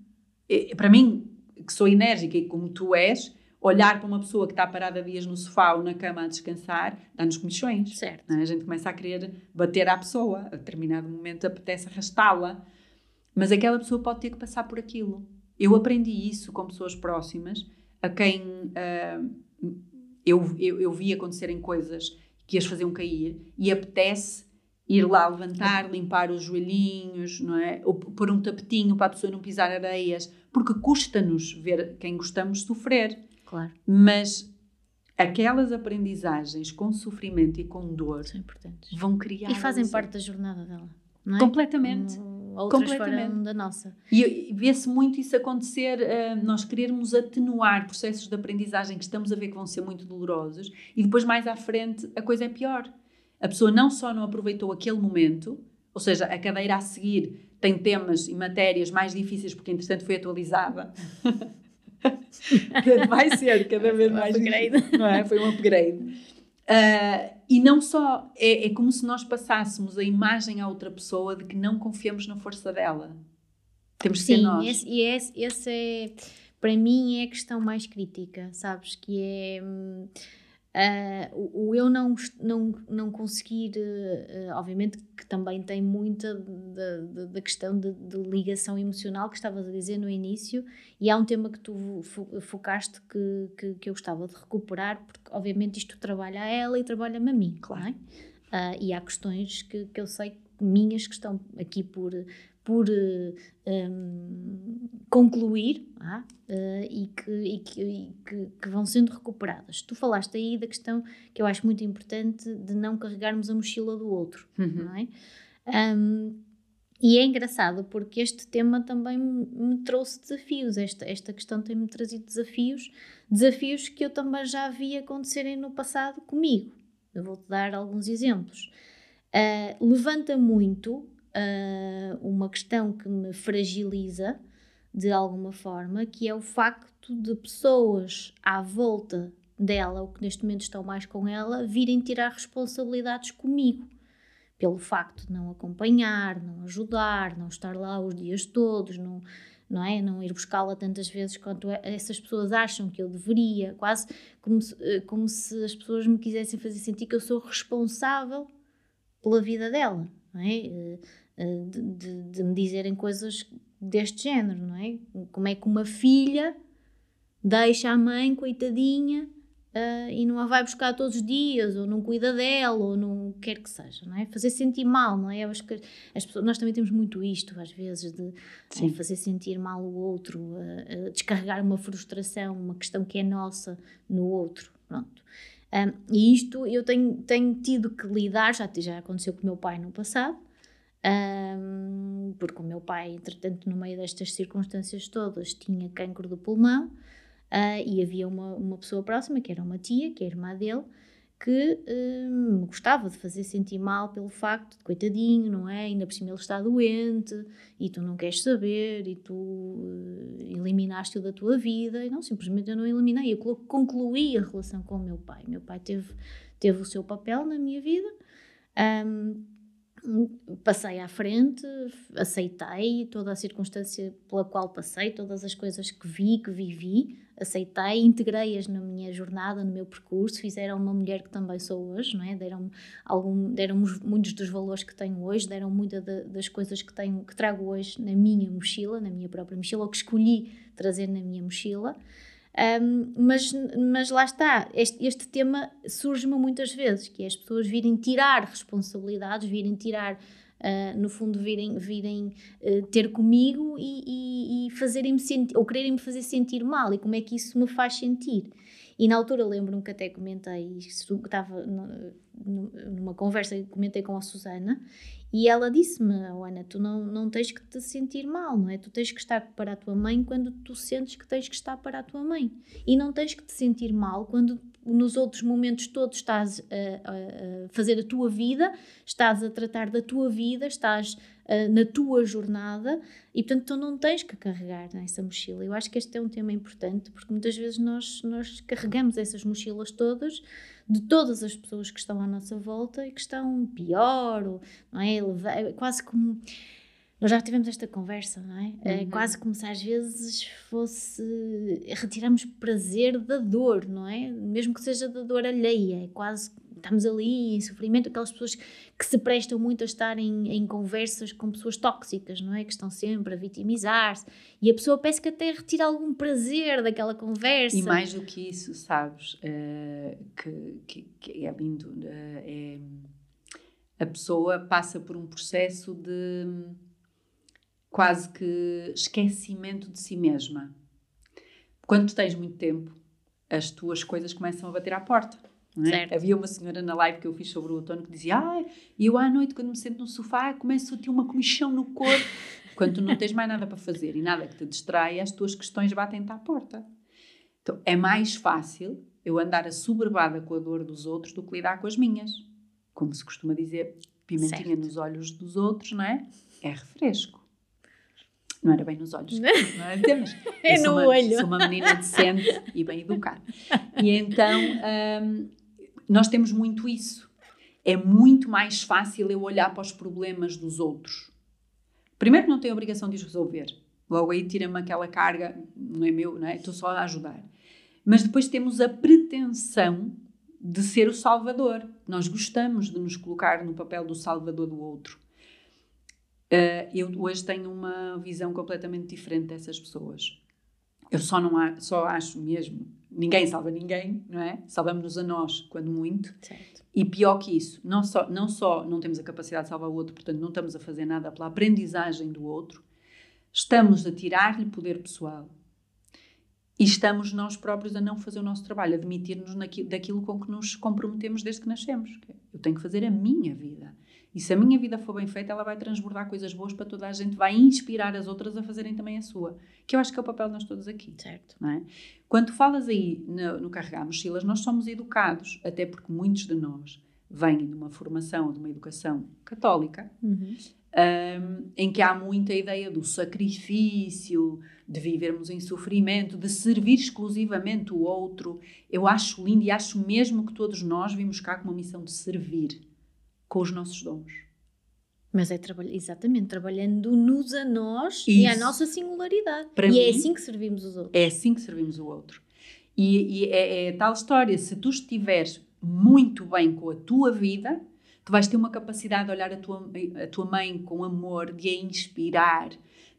Eh, Para mim, que sou enérgica e como tu és, olhar para uma pessoa que está parada dias no sofá ou na cama a descansar, dá-nos comichões. Certo. é? A gente começa a querer bater à pessoa, a determinado momento apetece arrastá-la, mas aquela pessoa pode ter que passar por aquilo. eu aprendi isso com pessoas próximas, a quem uh, eu, eu, eu vi acontecerem coisas que as faziam cair e apetece ir lá levantar, limpar os joelhinhos, não é? Ou pôr um tapetinho para a pessoa não pisar areias, porque custa-nos ver quem gostamos sofrer. Claro. Mas aquelas aprendizagens com sofrimento e com dor vão criar. E fazem parte da jornada dela, não é? Completamente. outras completamente. da nossa. E vê-se muito isso acontecer, uh, nós querermos atenuar processos de aprendizagem que estamos a ver que vão ser muito dolorosos e depois mais à frente a coisa é pior. A pessoa não só não aproveitou aquele momento, ou seja, a cadeira a seguir tem temas e matérias mais difíceis porque entretanto foi atualizada. Vai ser cada vez mais upgrade. Não é? Foi um upgrade. Uh, e não só, é, é como se nós passássemos a imagem à outra pessoa de que não confiamos na força dela. Temos que Sim, ser nós. Esse, e esse, esse é, para mim, é a questão mais crítica, sabes? Que é. Hum, Uh, o, o, eu não, não, não conseguir, uh, obviamente que também tem muita da questão de, de, ligação emocional que estavas a dizer no início, e há um tema que tu focaste que, que, que eu gostava de recuperar, porque obviamente isto trabalha a ela e trabalha-me a mim, claro. Uh, e há questões que, que eu sei minhas que estão aqui por, por um, ehm, concluir ah, e, que, e, que, e que, que, vão sendo recuperadas. Tu falaste aí da questão que eu acho muito importante de não carregarmos a mochila do outro, uhum. não é? Um, e é engraçado porque este tema também me trouxe desafios. Esta, esta questão tem-me trazido desafios, desafios que eu também já vi acontecerem no passado comigo. Eu vou-te dar alguns exemplos. Uh, levanta muito uh, uma questão que me fragiliza de alguma forma, que é o facto de pessoas à volta dela, ou que neste momento estão mais com ela, virem tirar responsabilidades comigo. Pelo facto de não acompanhar, não ajudar, não estar lá os dias todos, não, não é? Não ir buscá-la tantas vezes quanto essas pessoas acham que eu deveria, quase como se, eh, como se as pessoas me quisessem fazer sentir que eu sou responsável pela vida dela, não é? Eh, de, de, de, me dizerem coisas deste género, não é? Como é que uma filha deixa a mãe, coitadinha, uh, e não a vai buscar todos os dias, ou não cuida dela, ou não quer que seja, não é? Fazer sentir mal, não é? Eu acho que as pessoas, nós também temos muito isto, às vezes, de é, fazer sentir mal o outro, uh, uh, descarregar uma frustração, uma questão que é nossa no outro, pronto. Um, e isto eu tenho, tenho tido que lidar, já, já aconteceu com o meu pai no passado, um, porque o meu pai, entretanto, no meio destas circunstâncias todas, tinha cancro do pulmão uh, e havia uma, uma pessoa próxima, que era uma tia, que é irmã dele, que me gostava de fazer sentir mal pelo facto de coitadinho, não é? Ainda por cima ele está doente e tu não queres saber e tu uh, eliminaste-o da tua vida. E não, simplesmente eu não eliminei, eu concluí a relação com o meu pai. Meu pai teve, teve o seu papel na minha vida. Um, passei à frente, aceitei toda a circunstância pela qual passei, todas as coisas que vi, que vivi, aceitei, integrei-as na minha jornada, no meu percurso, fizeram uma mulher que também sou hoje, não é? Deram algum, deram muitos dos valores que tenho hoje, deram muitas das coisas que tenho, que trago hoje na minha mochila, na minha própria mochila, ou que escolhi trazer na minha mochila. Um, mas, mas lá está, este, este tema surge-me muitas vezes, que é as pessoas virem tirar responsabilidades, virem tirar, uh, no fundo, virem, virem uh, ter comigo e, e, e fazerem-me sentir, ou quererem-me fazer sentir mal, e como é que isso me faz sentir. E na altura lembro-me que até comentei, estava numa conversa que comentei com a Susana, e ela disse-me, Ana, tu não, não tens que te sentir mal, não é? Tu tens que estar para a tua mãe quando tu sentes que tens que estar para a tua mãe. E não tens que te sentir mal quando nos outros momentos todos estás a, a fazer a tua vida, estás a tratar da tua vida, estás uh, na tua jornada e, portanto, tu não tens que carregar nessa mochila. Eu acho que este é um tema importante porque muitas vezes nós, nós carregamos essas mochilas todas de todas as pessoas que estão à nossa volta e que estão pior, ou, não é? é quase como. Nós já tivemos esta conversa, não é? É uhum. quase como se às vezes fosse. retiramos prazer da dor, não é? Mesmo que seja da dor alheia, é quase estamos ali em sofrimento, aquelas pessoas que se prestam muito a estar em, conversas com pessoas tóxicas, não é? Que estão sempre a vitimizar-se e a pessoa parece que até retira algum prazer daquela conversa. E mais do que isso, sabes, uh, que, que, que, é lindo, uh, é, a pessoa passa por um processo de quase que esquecimento de si mesma. Quando tens muito tempo, as tuas coisas começam a bater à porta. É? Havia uma senhora na live que eu fiz sobre o outono que dizia: Ah, eu à noite, quando me sento no sofá, começo a ter uma comichão no corpo. quando tu não tens mais nada para fazer e nada que te distraia, as tuas questões batem-te à porta. Então é mais fácil eu andar assoberbada com a dor dos outros do que lidar com as minhas. Como se costuma dizer, pimentinha certo. nos olhos dos outros, não é? É refresco. Não era bem nos olhos, não é? Mas é no uma, olho. Sou uma menina decente e bem educada. E então hum, nós temos muito isso. É muito mais fácil eu olhar para os problemas dos outros. Primeiro, não tenho obrigação de os resolver. Logo aí tira-me aquela carga, não é meu, não é? Estou só a ajudar. Mas depois temos a pretensão de ser o salvador. Nós gostamos de nos colocar no papel do salvador do outro. Uh, eu hoje tenho uma visão completamente diferente dessas pessoas. Eu só não há, só acho mesmo, ninguém salva ninguém, não é? Salvamos-nos a nós, quando muito. Certo. E pior que isso, não só, não só não temos a capacidade de salvar o outro, portanto não estamos a fazer nada pela aprendizagem do outro, estamos a tirar-lhe poder pessoal. E estamos nós próprios a não fazer o nosso trabalho, a demitir-nos daquilo com que nos comprometemos desde que nascemos. Eu tenho que fazer a minha vida. E se a minha vida for bem feita, ela vai transbordar coisas boas para toda a gente, vai inspirar as outras a fazerem também a sua. Que eu acho que é o papel de nós todos aqui. Certo. Não é? Quando falas aí no, no carregar mochilas, nós somos educados, até porque muitos de nós vêm de uma formação, de uma educação católica, uhum. um, em que há muita ideia do sacrifício, de vivermos em sofrimento, de servir exclusivamente o outro. Eu acho lindo e acho mesmo que todos nós vimos cá com uma missão de servir com os nossos dons. Mas é trabalhar, exatamente, trabalhando-nos a nós Isso. e à nossa singularidade. Para e é mim, é assim que servimos os outros. É assim que servimos o outro. E, e é, é, tal história, se tu estiveres muito bem com a tua vida, tu vais ter uma capacidade de olhar a tua, a tua mãe com amor, de a inspirar,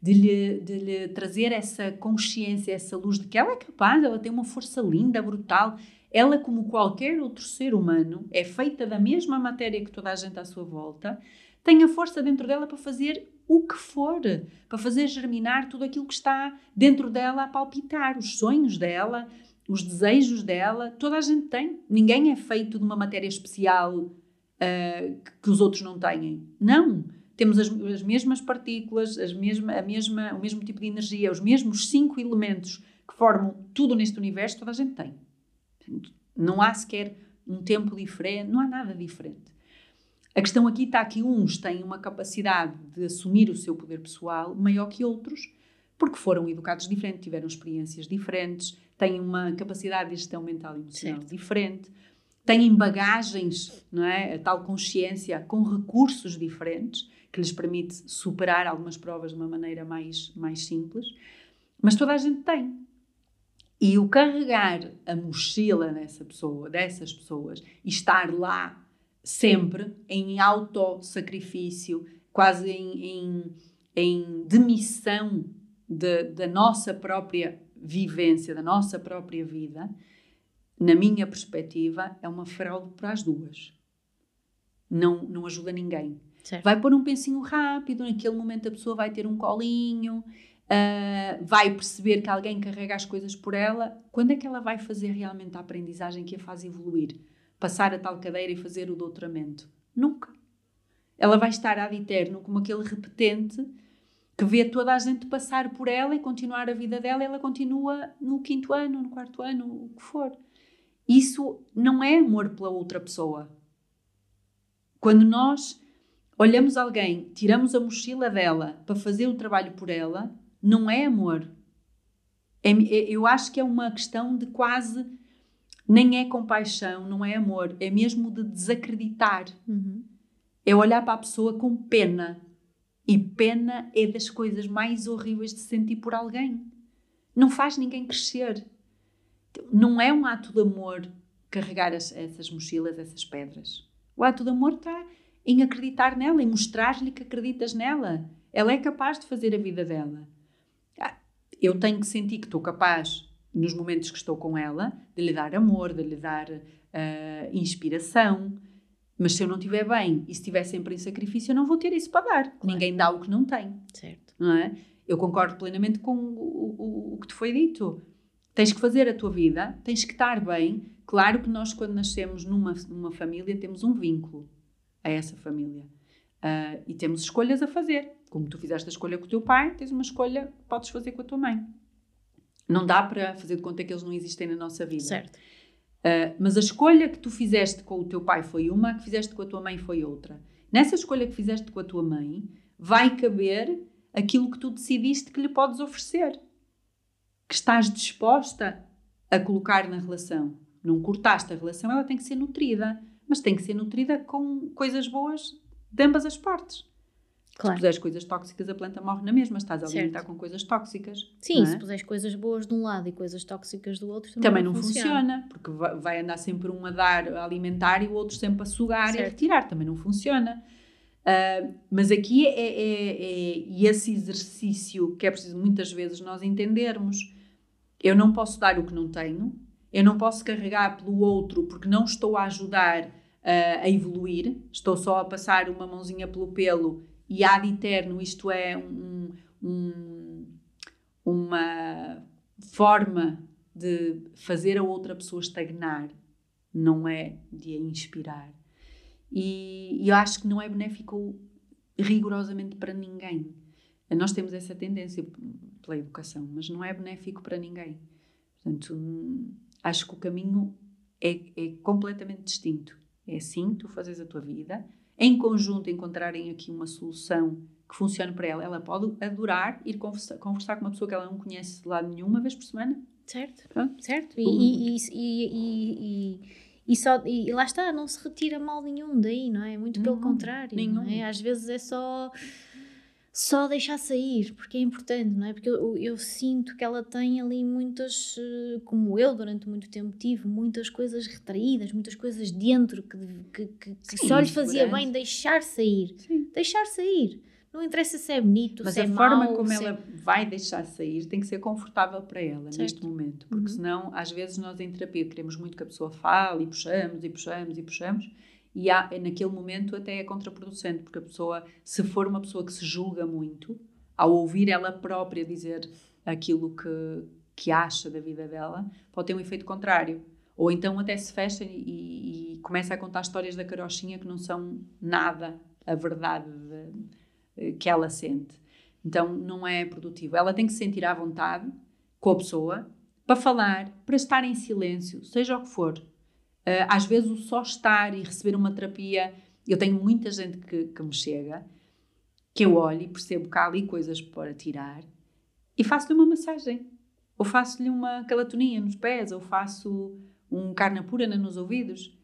de lhe, de lhe trazer essa consciência, essa luz de que ela é capaz, ela tem uma força linda, brutal, ela, como qualquer outro ser humano, é feita da mesma matéria que toda a gente à sua volta, tem a força dentro dela para fazer o que for, para fazer germinar tudo aquilo que está dentro dela a palpitar, os sonhos dela, os desejos dela, toda a gente tem. Ninguém é feito de uma matéria especial uh, que os outros não têm. Não. Temos as, as mesmas partículas, as mesma, a mesma, o mesmo tipo de energia, os mesmos cinco elementos que formam tudo neste universo, toda a gente tem. Não há sequer um tempo diferente, não há nada diferente. A questão aqui está que uns têm uma capacidade de assumir o seu poder pessoal maior que outros, porque foram educados diferente, tiveram experiências diferentes, têm uma capacidade de gestão mental e emocional certo. diferente, têm bagagens, não é? A tal consciência com recursos diferentes que lhes permite superar algumas provas de uma maneira mais, mais simples, mas toda a gente tem. E o carregar a mochila dessa pessoa, dessas pessoas, e estar lá sempre em autossacrifício, quase em, em, em demissão de, da nossa própria vivência, da nossa própria vida, na minha perspectiva, é uma fraude para as duas. Não, não ajuda ninguém. Certo. Vai pôr um pensinho rápido, naquele momento a pessoa vai ter um colinho, uh, vai perceber que alguém carrega as coisas por ela, quando é que ela vai fazer realmente a aprendizagem que a faz evoluir? Passar a tal cadeira e fazer o doutoramento? Nunca. Ela vai estar ad eterno como aquele repetente que vê toda a gente passar por ela e continuar a vida dela, ela continua no quinto ano, no quarto ano, o que for. Isso não é amor pela outra pessoa. Quando nós olhamos alguém, tiramos a mochila dela para fazer o trabalho por ela, não é amor. É, é, eu acho que é uma questão de quase. Nem é compaixão, não é amor, é mesmo de desacreditar. Uhum. É olhar para a pessoa com pena. E pena é das coisas mais horríveis de sentir por alguém. Não faz ninguém crescer. Não é um ato de amor carregar as, essas mochilas, essas pedras. O ato de amor está em acreditar nela, em mostrar-lhe que acreditas nela. Ela é capaz de fazer a vida dela. Eu tenho que sentir que estou capaz, nos momentos que estou com ela, de lhe dar amor, de lhe dar uh, inspiração. Mas se eu não estiver bem e se estiver sempre em sacrifício, eu não vou ter isso para dar. Claro. Ninguém dá o que não tem. Certo. Não é? Eu concordo plenamente com o, o, o que te foi dito. Tens que fazer a tua vida, tens que estar bem. Claro que nós, quando nascemos numa, numa família, temos um vínculo a essa família. Uh, e temos escolhas a fazer. Como tu fizeste a escolha com o teu pai, tens uma escolha que podes fazer com a tua mãe. Não dá para fazer de conta que eles não existem na nossa vida. Certo. Uh, mas a escolha que tu fizeste com o teu pai foi uma, a que fizeste com a tua mãe foi outra. Nessa escolha que fizeste com a tua mãe, vai caber aquilo que tu decidiste que lhe podes oferecer. Que estás disposta a colocar na relação. Não cortaste a relação, ela tem que ser nutrida mas tem que ser nutrida com coisas boas de ambas as partes. Claro. Se puseres coisas tóxicas, a planta morre na mesma. Estás a alimentar certo. com coisas tóxicas. Sim, é? se puseres coisas boas de um lado e coisas tóxicas do outro, também, também não, funciona. funciona. Porque vai andar sempre um a dar, a alimentar e o outro sempre a sugar certo. e a retirar. Também não funciona. Uh, mas aqui é, é, é, é, esse exercício que é preciso muitas vezes nós entendermos. Eu não posso dar o que não tenho, eu não posso carregar pelo outro porque não estou a ajudar uh, a evoluir, estou só a passar uma mãozinha pelo pelo e ad eterno isto é um, um, uma forma de fazer a outra pessoa estagnar, não é de a inspirar. E, e eu acho que não é benéfico rigorosamente para ninguém. Nós temos essa tendência pela educação, mas não é benéfico para ninguém. Portanto, acho que o caminho é, é completamente distinto. É assim, tu fazes a tua vida, em conjunto encontrarem aqui uma solução que funcione para ela. Ela pode adorar ir conversar, conversar com uma pessoa que ela não conhece de lado nenhum uma vez por semana. Certo, Pronto. certo. E, e, e, e, e, só, e lá está, não se retira mal nenhum daí, não é? Muito pelo contrário. Nenhum. É? Às vezes é só só deixar sair, porque é importante, não é? Porque eu, eu, sinto que ela tem ali muitas, eh, como eu durante muito tempo tive, muitas coisas retraídas, muitas coisas dentro que, que, que, que Sim, só lhe fazia bem deixar sair. Sim. Deixar sair. Não interessa se é bonito, Mas se é mau. Mas a forma como ela é... vai deixar sair tem que ser confortável para ela certo. neste momento. Porque uhum. senão, às vezes, nós em terapia queremos muito que a pessoa fale e puxamos e puxamos e puxamos e há, naquele momento até é contraproducente, porque a pessoa, se for uma pessoa que se julga muito, ao ouvir ela própria dizer aquilo que, que acha da vida dela, pode ter um efeito contrário. Ou então até se fecha e, e começa a contar histórias da carochinha que não são nada a verdade de, que ela sente. Então não é produtivo. Ela tem que se sentir à vontade com a pessoa para falar, para estar em silêncio, seja o que for. Uh, às vezes o só estar e receber uma terapia, eu tenho muita gente que, que me chega, que eu olho e percebo que há ali coisas para tirar e faço-lhe uma massagem. Ou faço-lhe uma calatonia nos pés, ou faço um carne pura nos ouvidos.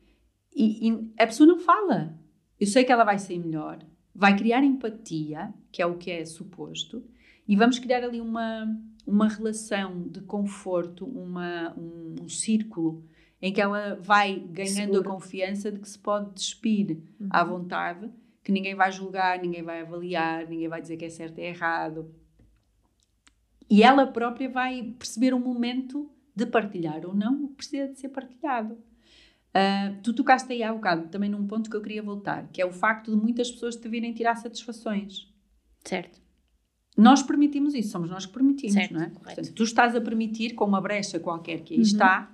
E, e, a pessoa não fala. Eu sei que ela vai sair melhor, vai criar empatia, que é o que é suposto, e vamos criar ali uma, uma relação de conforto, uma, um, um círculo em que ela vai ganhando Seguro. a confiança de que se pode despir uhum. à vontade, que ninguém vai julgar, ninguém vai avaliar, ninguém vai dizer que é certo e é errado. E ela própria vai perceber um momento de partilhar ou não, precisa de ser partilhado. Uh, tu tocaste aí há bocado também num ponto que eu queria voltar, que é o facto de muitas pessoas te virem tirar satisfações. Certo. Nós permitimos isso, somos nós que permitimos, certo, não é? Correto. Portanto, tu estás a permitir, com uma brecha qualquer que aí uhum. está,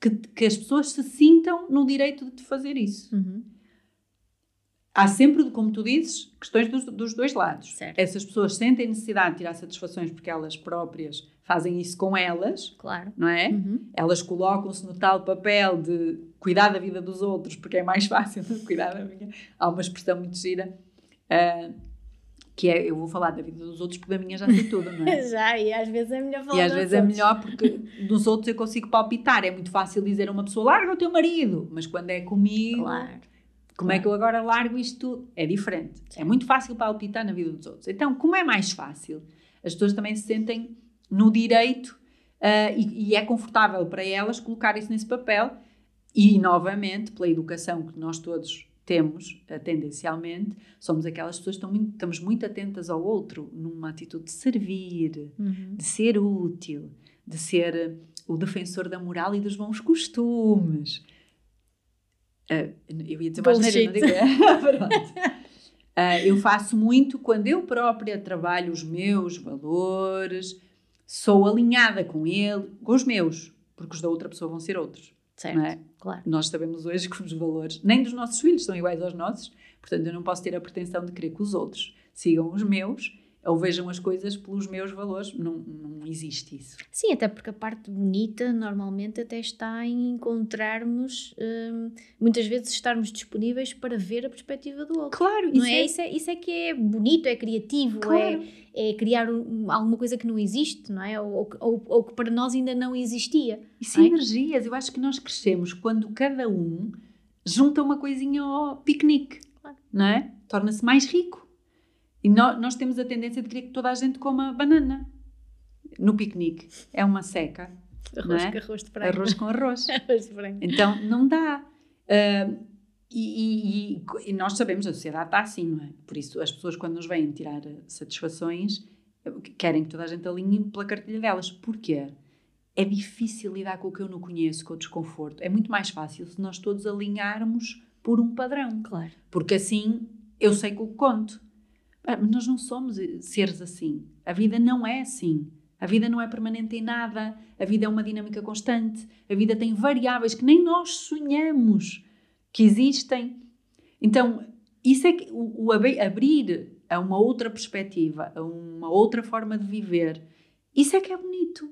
que, que as pessoas se sintam no direito de fazer isso. Uhum. Há sempre, como tu dizes, questões dos, dos dois lados. Certo. Essas pessoas sentem necessidade de tirar satisfações porque elas próprias fazem isso com elas, claro. não é? Uhum. Elas colocam-se no tal papel de cuidar da vida dos outros porque é mais fácil do que cuidar da minha. Há uma expressão muito gira. Uh, que é, eu vou falar da vida dos outros porque da minha já sei tudo, não é? já, e às vezes é melhor falar E às vezes outros. é melhor porque dos outros eu consigo palpitar. É muito fácil dizer a uma pessoa, larga o teu marido, mas quando é comigo, claro. como claro. é que eu agora largo isto tudo? É diferente. Sim. É muito fácil palpitar na vida dos outros. Então, como é mais fácil, as pessoas também se sentem no direito uh, e, e é confortável para elas colocar isso nesse papel E, novamente, pela educação que nós todos temos, uh, tendencialmente, somos aquelas pessoas que estão muito, estamos muito atentas ao outro, numa atitude de servir, uhum. de ser útil, de ser o defensor da moral e dos bons costumes. Uh, eu ia dizer mais neira, não digo. uh, eu faço muito quando eu própria trabalho os meus valores, sou alinhada com ele, com os meus, porque os da outra pessoa vão ser outros. Certo, é? claro. Nós sabemos hoje que os valores, nem dos nossos filhos, são iguais aos nossos, portanto eu não posso ter a pretensão de querer que os outros sigam os meus ou vejam as coisas pelos meus valores. Não, não existe isso. Sim, até porque a parte bonita normalmente até está em encontrarmos, hum, muitas vezes estarmos disponíveis para ver a perspectiva do outro. Claro, isso, não é? é... Isso, é, isso é que é bonito, é criativo, claro. é, é criar um, alguma coisa que não existe, não é? Ou, ou, ou que para nós ainda não existia. E sinergias, é? eu acho que nós crescemos quando cada um junta uma coisinha ao piquenique, claro. não é? Torna-se mais rico. E nós, nós temos a tendência de querer que toda a gente coma banana no piquenique. É uma seca. Arroz é? com arroz de frango. Arroz com arroz. arroz de. Então, não dá. Uh, e, e, e, nós sabemos, a sociedade está assim, não é? Por isso, as pessoas, quando nos vêm tirar satisfações, querem que toda a gente alinhe pela cartilha delas. Porquê? É difícil lidar com o que eu não conheço, com o desconforto. É muito mais fácil se nós todos alinharmos por um padrão. Claro. Porque assim eu sei que o conto. Ah, nós não somos seres assim. A vida não é assim. A vida não é permanente em nada. A vida é uma dinâmica constante. A vida tem variáveis que nem nós sonhamos que existem. Então, isso é que o, o abrir a uma outra perspectiva, a uma outra forma de viver, isso é que é bonito.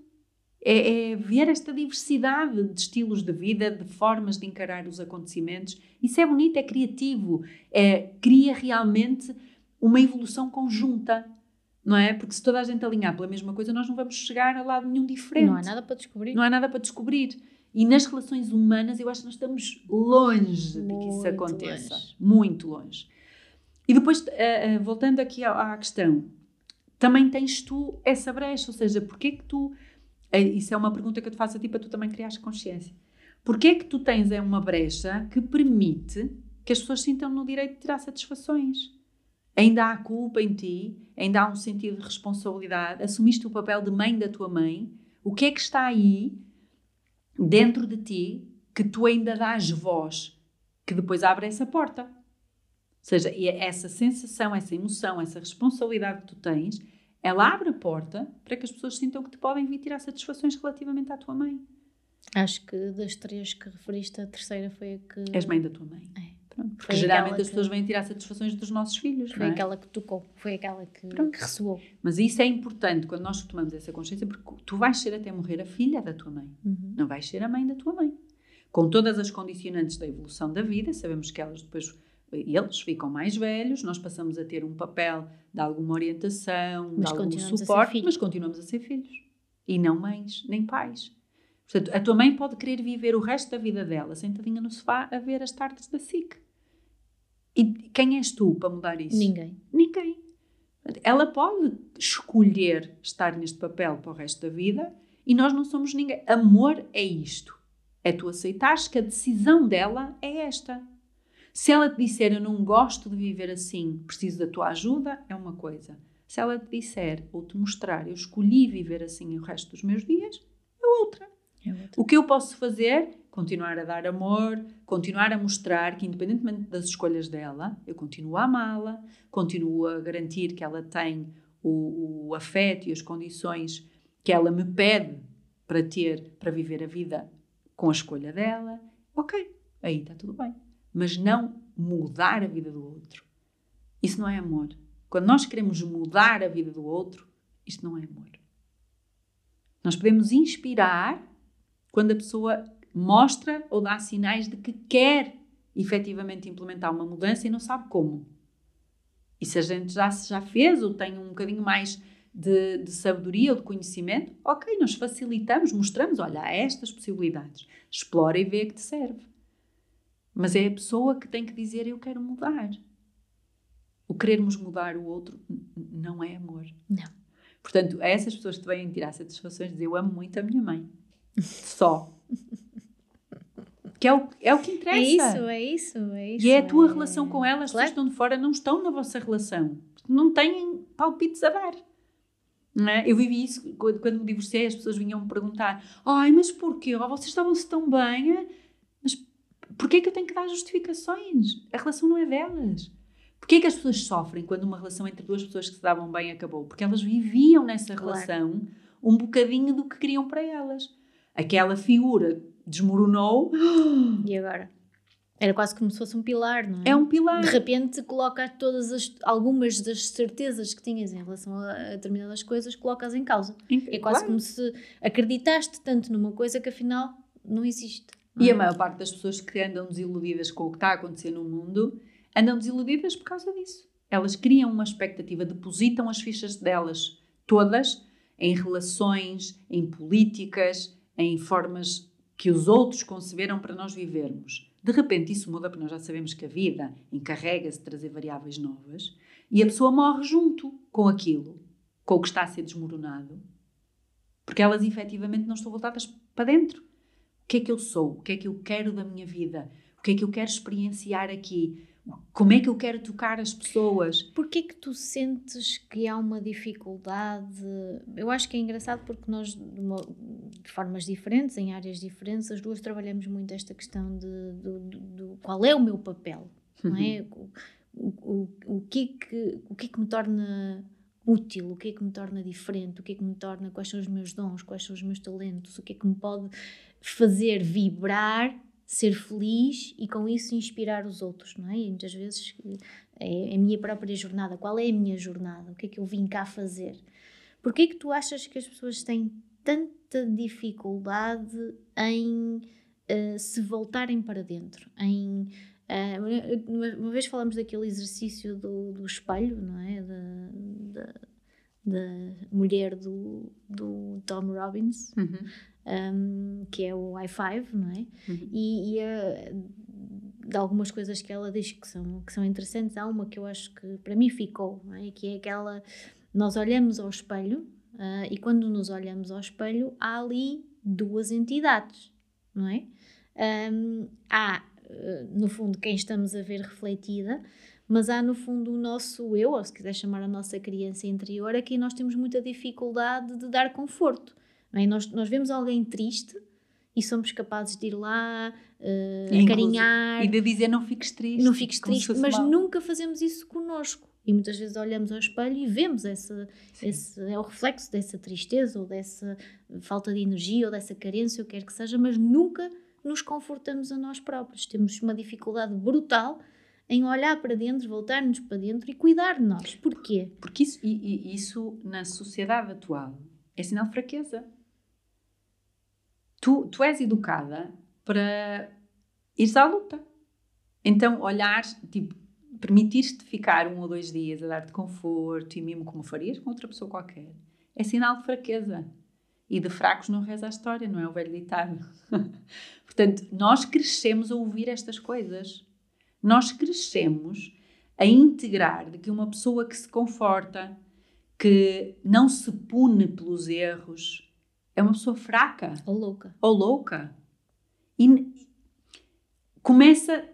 É, é, ver esta diversidade de estilos de vida, de formas de encarar os acontecimentos. Isso é bonito, é criativo, é, cria realmente uma evolução conjunta, não é? Porque se toda a gente alinhar pela mesma coisa, nós não vamos chegar a lado nenhum diferente. Não há nada para descobrir. Não há nada para descobrir. E nas relações humanas, eu acho que nós estamos longe muito de que isso aconteça. Longe. Muito longe. E depois, uh, uh, voltando aqui à, questão, também tens tu essa brecha, ou seja, porquê que tu. Uh, isso é uma pergunta que eu te faço a ti para tu também criares consciência. Porquê que tu tens é uma brecha que permite que as pessoas sintam no direito de tirar satisfações? Ainda há culpa em ti, ainda há um sentido de responsabilidade, assumiste o papel de mãe da tua mãe. O que é que está aí dentro de ti que tu ainda dás voz, que depois abre essa porta? Ou seja, essa sensação, essa emoção, essa responsabilidade que tu tens, ela abre a porta para que as pessoas sintam que te podem vir tirar satisfações relativamente à tua mãe. Acho que das três que referiste, a terceira foi a que. És mãe da tua mãe. É. Pronto, porque geralmente as pessoas vêm tirar satisfações dos nossos filhos. Foi é? aquela que tocou, foi aquela que, que, ressoou. Mas isso é importante quando nós tomamos essa consciência, porque tu vais ser até morrer a filha da tua mãe, uhum. não vais ser a mãe da tua mãe. Com todas as condicionantes da evolução da vida, sabemos que elas depois eles ficam mais velhos, nós passamos a ter um papel de alguma orientação, mas de algum suporte, mas continuamos a ser filhos. E não mães, nem pais. Portanto, a tua mãe pode querer viver o resto da vida dela sentadinha no sofá a ver as tardes da SIC. E quem és tu para mudar isso? Ninguém. Ninguém. Ela pode escolher estar neste papel para o resto da vida e nós não somos ninguém. Amor é isto. É tu aceitares que a decisão dela é esta. Se ela te disser eu não gosto de viver assim, preciso da tua ajuda, é uma coisa. Se ela te disser ou te mostrar eu escolhi viver assim o resto dos meus dias, é outra. É outra. O que eu posso fazer continuar a dar amor, continuar a mostrar que, independentemente das escolhas dela, eu continuo a amá-la, continuo a garantir que ela tem o, o afeto e as condições que ela me pede para ter, para viver a vida com a escolha dela. Ok, aí está tudo bem. Mas não mudar a vida do outro. Isso não é amor. Quando nós queremos mudar a vida do outro, isto não é amor. Nós podemos inspirar quando a pessoa mostra ou dá sinais de que quer efetivamente implementar uma mudança e não sabe como. E se a gente já, já fez ou tem um bocadinho mais de, de sabedoria ou de conhecimento, ok, nós facilitamos, mostramos, olha, há estas possibilidades. Explora e vê que te serve. Mas é a pessoa que tem que dizer eu quero mudar. O querermos mudar o outro não é amor. Não. Portanto, a essas pessoas que vêm tirar satisfações, dizer eu amo muito a minha mãe. Só Que é o, é o que interessa. É isso, é isso, é isso. E é a tua é... relação com ela, as Claro. pessoas estão de fora não estão na vossa relação. Não têm palpites a dar. É? Eu vivi isso quando, quando me divorciei, as pessoas vinham me perguntar: Ai, mas porquê? Oh, vocês estavam-se tão bem, é? mas porquê que eu tenho que dar justificações? A relação não é delas. Porquê que as pessoas sofrem quando uma relação entre duas pessoas que se davam bem acabou? Porque elas viviam nessa Claro. relação um bocadinho do que queriam para elas. Aquela figura desmoronou, E agora? Era quase como se fosse um pilar, não é? é um pilar. De repente coloca todas as, algumas das certezas que tinhas em relação a, a determinadas coisas, colocas em causa. É quase Claro. como se acreditaste tanto numa coisa que afinal não existe. não E é? a maior parte das pessoas que andam desiludidas com o que está a acontecer no mundo andam desiludidas por causa disso. Elas criam uma expectativa, depositam as fichas delas todas em relações, em políticas, em formas que os outros conceberam para nós vivermos. De repente isso muda porque nós já sabemos que a vida encarrega-se de trazer variáveis novas e a pessoa morre junto com aquilo, com o que está a ser desmoronado, porque elas efetivamente não estão voltadas para dentro. O que é que eu sou? O que é que eu quero da minha vida? O que é que eu quero experienciar aqui? Como é que eu quero tocar as pessoas? Porquê que tu sentes que há uma dificuldade? Eu acho que é engraçado porque nós, de, uma- de formas diferentes, em áreas diferentes, as duas trabalhamos muito esta questão de, do- do qual é o meu papel, não é? O, o, o, o que é que, o que é que me torna útil, o que é que me torna diferente, o que é que me torna, quais são os meus dons, quais são os meus talentos, o que é que me pode fazer vibrar, ser feliz e com isso inspirar os outros, não é? E muitas vezes é a minha própria jornada, qual é a minha jornada, o que é que eu vim cá fazer. Porquê é que tu achas que as pessoas têm tanta dificuldade em eh, se voltarem para dentro, em eh, uma, vez falamos daquele exercício do, do espelho, não é? Da, da, da mulher do, do Tom Robbins, um, que é o high five, não é? Uhum. E, e de algumas coisas que ela diz que são, que são interessantes, há uma que eu acho que para mim ficou, não é? Que é aquela, nós olhamos ao espelho ah, e quando nos olhamos ao espelho há ali duas entidades, não é? Ahm, há, eh, no fundo, quem estamos a ver refletida, mas há no fundo o nosso eu, ou se quiser chamar a nossa criança interior, a quem nós temos muita dificuldade de dar conforto. É? nós, nós vemos alguém triste e somos capazes de ir lá, eh, Inclusive- acarinhar, E de dizer não fiques triste. não fiques triste, mas mal. nunca fazemos isso connosco. E muitas vezes olhamos ao espelho e vemos essa, Sim. esse, é o reflexo dessa tristeza ou dessa falta de energia ou dessa carência, ou quer que seja, mas nunca nos confortamos a nós próprios. Temos uma dificuldade brutal em olhar para dentro, voltar-nos para dentro e cuidar de nós. Porquê? Porque isso, e- e isso na sociedade atual é sinal de fraqueza. Tu, tu és educada para ires à luta. Então, olhar, tipo, permitir-te ficar um ou dois dias a dar-te conforto e mimo como farias com outra pessoa qualquer, é sinal de fraqueza. E de fracos não reza a história, não é o velho ditado. Portanto, nós crescemos a ouvir estas coisas. Nós crescemos a integrar de que uma pessoa que se conforta, que não se pune pelos erros, é uma pessoa fraca Ou louca. ou louca. E começa.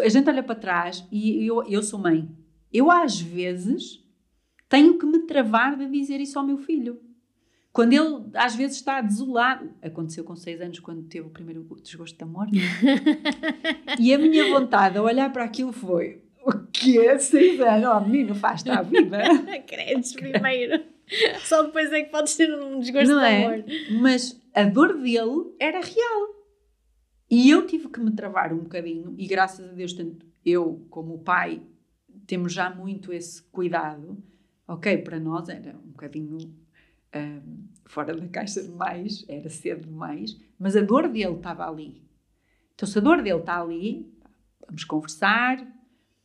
A gente olha para trás e eu, eu sou mãe. Eu, às vezes, tenho que me travar de dizer isso ao meu filho. Quando ele, às vezes, está desolado. Aconteceu com seis anos, quando teve o primeiro desgosto da morte. e a minha vontade a olhar para aquilo foi: o quê? Seis anos? Oh, menino, faz-te a vida. Credes primeiro. Só depois é que podes ter um desgosto Não de é? amor. Mas a dor dele era real. E eu tive que me travar um bocadinho, e graças a Deus, tanto eu como o pai temos já muito esse cuidado. Ok, para nós era um bocadinho ahm, fora da caixa demais, era cedo demais, mas a dor dele estava ali. Então, se a dor dele está ali, vamos conversar,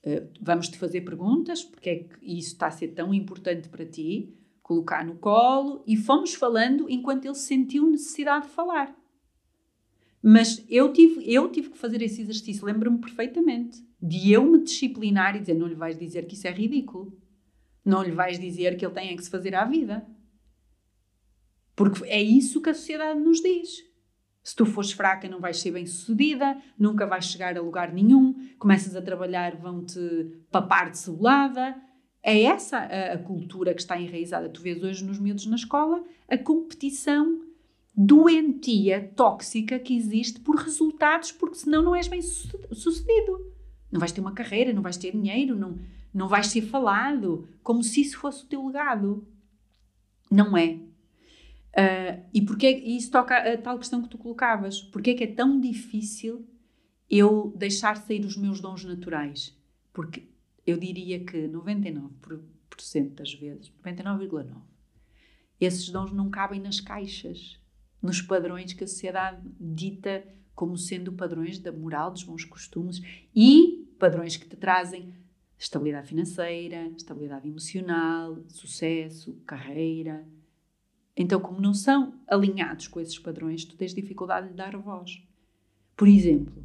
eh, vamos te fazer perguntas, porque é que isso está a ser tão importante para ti, colocar no colo, e fomos falando enquanto ele sentiu necessidade de falar. Mas eu tive, eu tive que fazer esse exercício, lembro-me perfeitamente, de eu me disciplinar e dizer: não lhe vais dizer que isso é ridículo. Não lhe vais dizer que ele tem que se fazer à vida. Porque é isso que a sociedade nos diz. Se tu fores fraca, não vais ser bem sucedida, nunca vais chegar a lugar nenhum, começas a trabalhar, vão-te papar de cebolada. É essa a, cultura que está enraizada. Tu vês hoje nos miúdos na escola a competição doentia, tóxica que existe por resultados, porque senão não és bem sucedido. Não vais ter uma carreira, não vais ter dinheiro, não, não vais ser falado, como se isso fosse o teu legado. Não é. Uh, e porque isso toca a tal questão que tu colocavas. Porquê é que é tão difícil eu deixar sair os meus dons naturais? Porque eu diria que 99% das vezes, 99,9%, esses dons não cabem nas caixas, nos padrões que a sociedade dita como sendo padrões da moral, dos bons costumes e padrões que te trazem estabilidade financeira, estabilidade emocional, sucesso, carreira. Então, como não são alinhados com esses padrões, tu tens dificuldade de dar voz. Por exemplo,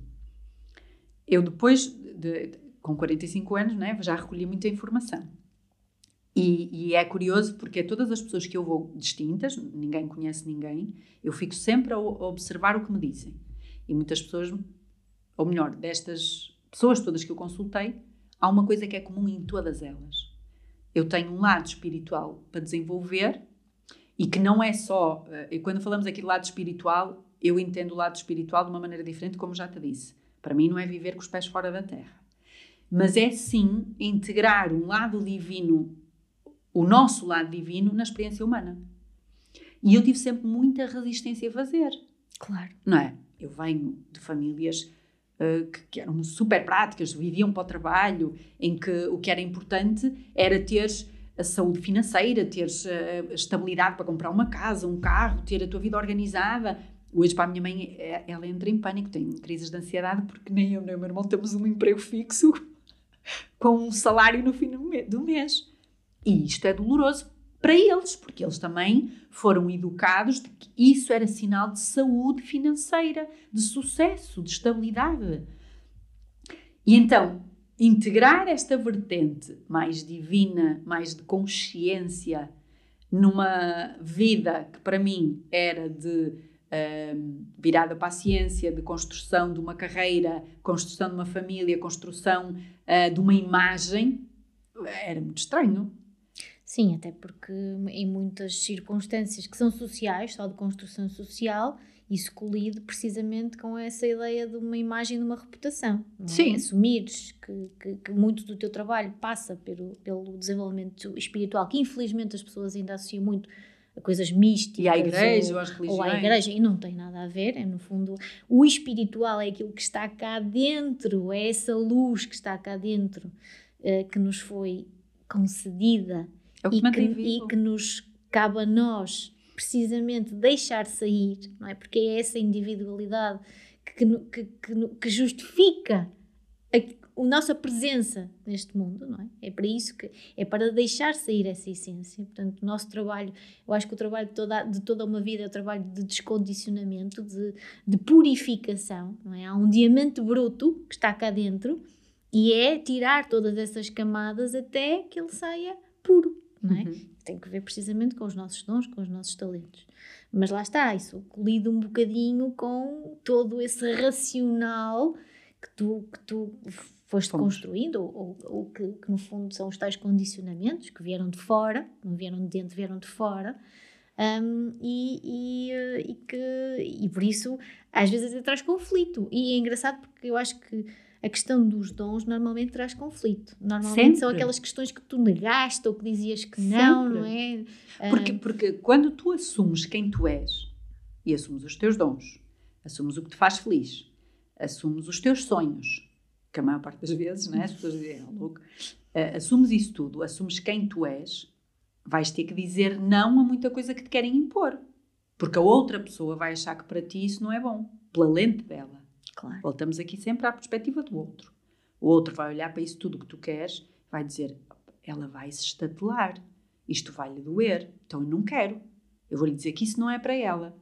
eu depois, de, com 45 anos, né, já recolhi muita informação. E, e, é curioso porque todas as pessoas que eu vou distintas, ninguém conhece ninguém, eu fico sempre a, observar o que me dizem. E muitas pessoas, ou melhor, destas pessoas todas que eu consultei, há uma coisa que é comum em todas elas. Eu tenho um lado espiritual para desenvolver e que não é só. Eh, quando falamos aqui de lado espiritual, eu entendo o lado espiritual de uma maneira diferente, como já te disse. Para mim, não é viver com os pés fora da terra, mas é sim integrar um lado divino, o nosso lado divino, na experiência humana. E eu tive sempre muita resistência a fazer. Claro. Não é? Eu venho de famílias uh, que, que, eram super práticas, viviam para o trabalho, em que o que era importante era ter a saúde financeira, teres uh, a estabilidade para comprar uma casa, um carro, ter a tua vida organizada. Hoje, para a minha mãe, é, ela entra em pânico, tem crises de ansiedade, porque nem eu nem o meu irmão temos um emprego fixo com um salário no fim do mês. E isto é doloroso para eles, porque eles também foram educados de que isso era sinal de saúde financeira, de sucesso, de estabilidade. E então, integrar esta vertente mais divina, mais de consciência, numa vida que para mim era de uh, virada para a ciência, de construção de uma carreira, construção de uma família, construção uh, de uma imagem, era muito estranho. Sim, até porque em muitas circunstâncias que são sociais, só de construção social, isso colide precisamente com essa ideia de uma imagem de uma reputação. Não é? Sim. Assumires que, que, que, muito do teu trabalho passa pelo, pelo desenvolvimento espiritual, que infelizmente as pessoas ainda associam muito a coisas místicas. E à igreja ou, às religiões. Ou à igreja, e não tem nada a ver, é no fundo, o espiritual é aquilo que está cá dentro, é essa luz que está cá dentro, uh, que nos foi concedida é e, que, e que nos cabe a nós precisamente deixar sair, não é? Porque é essa individualidade que, que, que, que justifica a, nossa presença neste mundo, não é? É para isso que é para deixar sair essa essência. Portanto, o nosso trabalho, eu acho que o trabalho de toda, de toda uma vida é o trabalho de descondicionamento, de, de purificação, não é? Há um diamante bruto que está cá dentro e é tirar todas essas camadas até que ele saia puro não é? Uhum. Tem que ver precisamente com os nossos dons, com os nossos talentos. Mas lá está, isso colide um bocadinho com todo esse racional que tu, que tu foste Fomos. construindo, ou, ou, que, que, no fundo são os tais condicionamentos que vieram de fora, não vieram de dentro, vieram de fora. Um, e, e, eh, e, que, e por isso às vezes até traz conflito. E é engraçado porque eu acho que a questão dos dons normalmente traz conflito. Normalmente Sempre. são aquelas questões que tu negaste ou que dizias que não, Sempre. não é? Porque, porque quando tu assumes quem tu és e assumes os teus dons, assumes o que te faz feliz, assumes os teus sonhos, que a maior parte das vezes, né, as pessoas dizem, é louco, uh, assumes isso tudo, assumes quem tu és, vais ter que dizer não a muita coisa que te querem impor. Porque a outra pessoa vai achar que para ti isso não é bom, pela lente dela. Claro. Voltamos aqui sempre à perspectiva do outro. O outro vai olhar para isso tudo que tu queres, vai dizer, ela vai se estatelar, isto vai lhe doer, então eu não quero. Eu vou lhe dizer que isso não é para ela.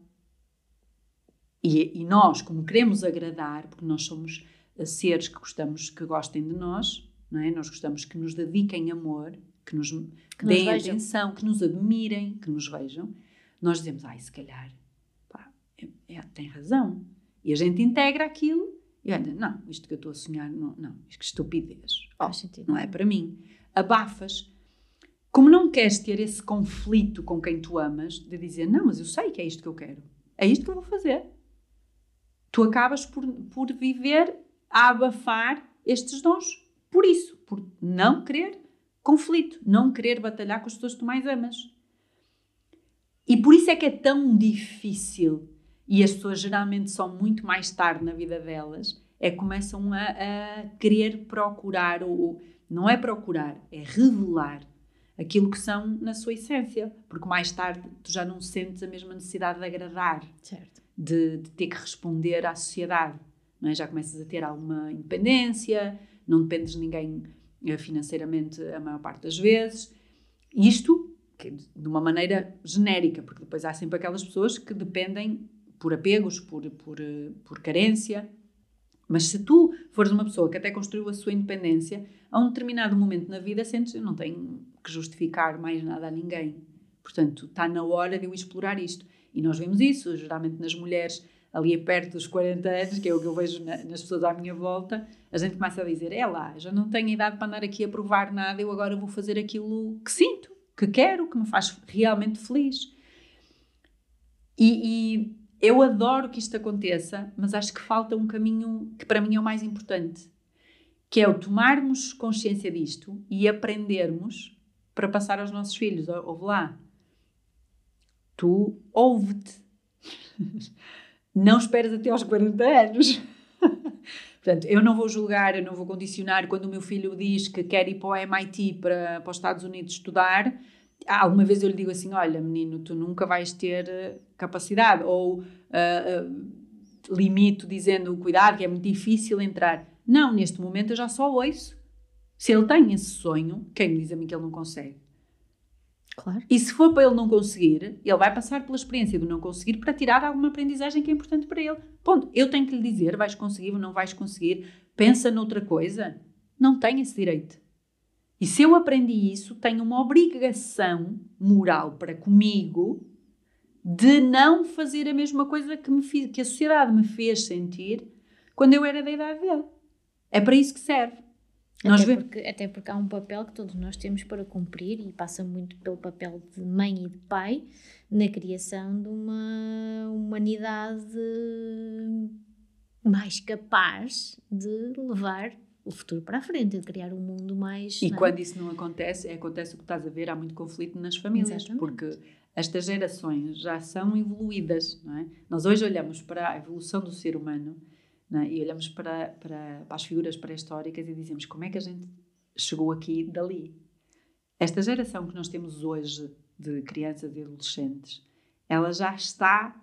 E, e nós, como queremos agradar, porque nós somos seres que gostamos que gostem de nós, não é? Nós gostamos que nos dediquem amor, que nos que deem nos atenção, que nos admirem, que nos vejam. Nós dizemos, ai, se calhar é, é, tem razão. E a gente integra aquilo e olha, não, isto que eu estou a sonhar, não, não isto que estupidez. Oh, não é para mim. Abafas. Como não queres ter esse conflito com quem tu amas, de dizer, não, mas eu sei que é isto que eu quero. É isto que eu vou fazer. Tu acabas por, por viver a abafar estes dons. Por isso, por não querer conflito, não querer batalhar com as pessoas que tu mais amas. E por isso é que é tão difícil, e as pessoas geralmente são muito mais tarde na vida delas, é que começam a, a querer procurar, ou não é procurar, é revelar aquilo que são na sua essência, porque mais tarde tu já não sentes a mesma necessidade de agradar, de, de, ter que responder à sociedade, é? já começas a ter alguma independência, não dependes de ninguém eh, financeiramente a maior parte das vezes. Isto de uma maneira genérica, porque depois há sempre aquelas pessoas que dependem por apegos, por, por, eh, por carência. Mas se tu fores uma pessoa que até construiu a sua independência, a um determinado momento na vida sentes eu não tenho que justificar mais nada a ninguém. Portanto, está na hora de eu explorar isto. E nós vemos isso, geralmente nas mulheres ali perto dos 40 anos, que é o que eu vejo na, nas pessoas à minha volta, a gente começa a dizer: é lá, já não tenho idade para andar aqui a provar nada, eu agora vou fazer aquilo que sinto, que quero, que me faz realmente feliz. E, e eu adoro que isto aconteça, mas acho que falta um caminho que para mim é o mais importante, que é o tomarmos consciência disto e aprendermos para passar aos nossos filhos. Ouve lá, tu ouve-te. não esperas até aos 40 anos. Portanto, eu não vou julgar, eu não vou condicionar quando o meu filho diz que quer ir para o MIT, para, para os Estados Unidos estudar. Alguma vez eu lhe digo assim: Olha, menino, tu nunca vais ter eh, capacidade. Ou uh, uh, limito dizendo: Cuidado, que é muito difícil entrar. Não, neste momento eu já só ouço. Se ele tem esse sonho, quem me diz a mim que ele não consegue? Claro. E se for para ele não conseguir, ele vai passar pela experiência do não conseguir para tirar alguma aprendizagem que é importante para ele. Ponto. Eu tenho que lhe dizer, vais conseguir ou não vais conseguir, pensa noutra coisa. Não tem esse direito. E se eu aprendi isso, tenho uma obrigação moral para comigo de não fazer a mesma coisa que, me fiz, que a sociedade me fez sentir quando eu era da idade dele. É para isso que serve. Até porque, até porque há um papel que todos nós temos para cumprir e passa muito pelo papel de mãe e de pai na criação de uma humanidade mais capaz de levar o futuro para a frente, de criar um mundo mais. E não? É? quando isso não acontece, é, acontece o que estás a ver, há muito conflito nas famílias, Exatamente. porque estas gerações já são evoluídas, não é? Nós hoje olhamos para a evolução do ser humano é? E olhamos para, para, para as figuras pré-históricas e dizemos como é que a gente chegou aqui dali. Esta geração que nós temos hoje de crianças e adolescentes, ela já está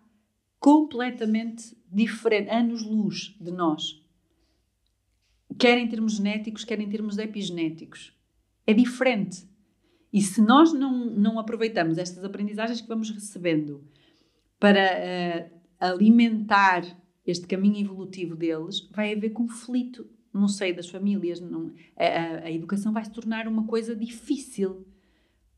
completamente diferente, anos-luz de nós. Quer em termos genéticos, quer em termos epigenéticos. É diferente. E se nós não, não aproveitamos estas aprendizagens que vamos recebendo para uh, alimentar este caminho evolutivo deles, vai haver conflito no seio das famílias. Não, a, a, educação vai se tornar uma coisa difícil.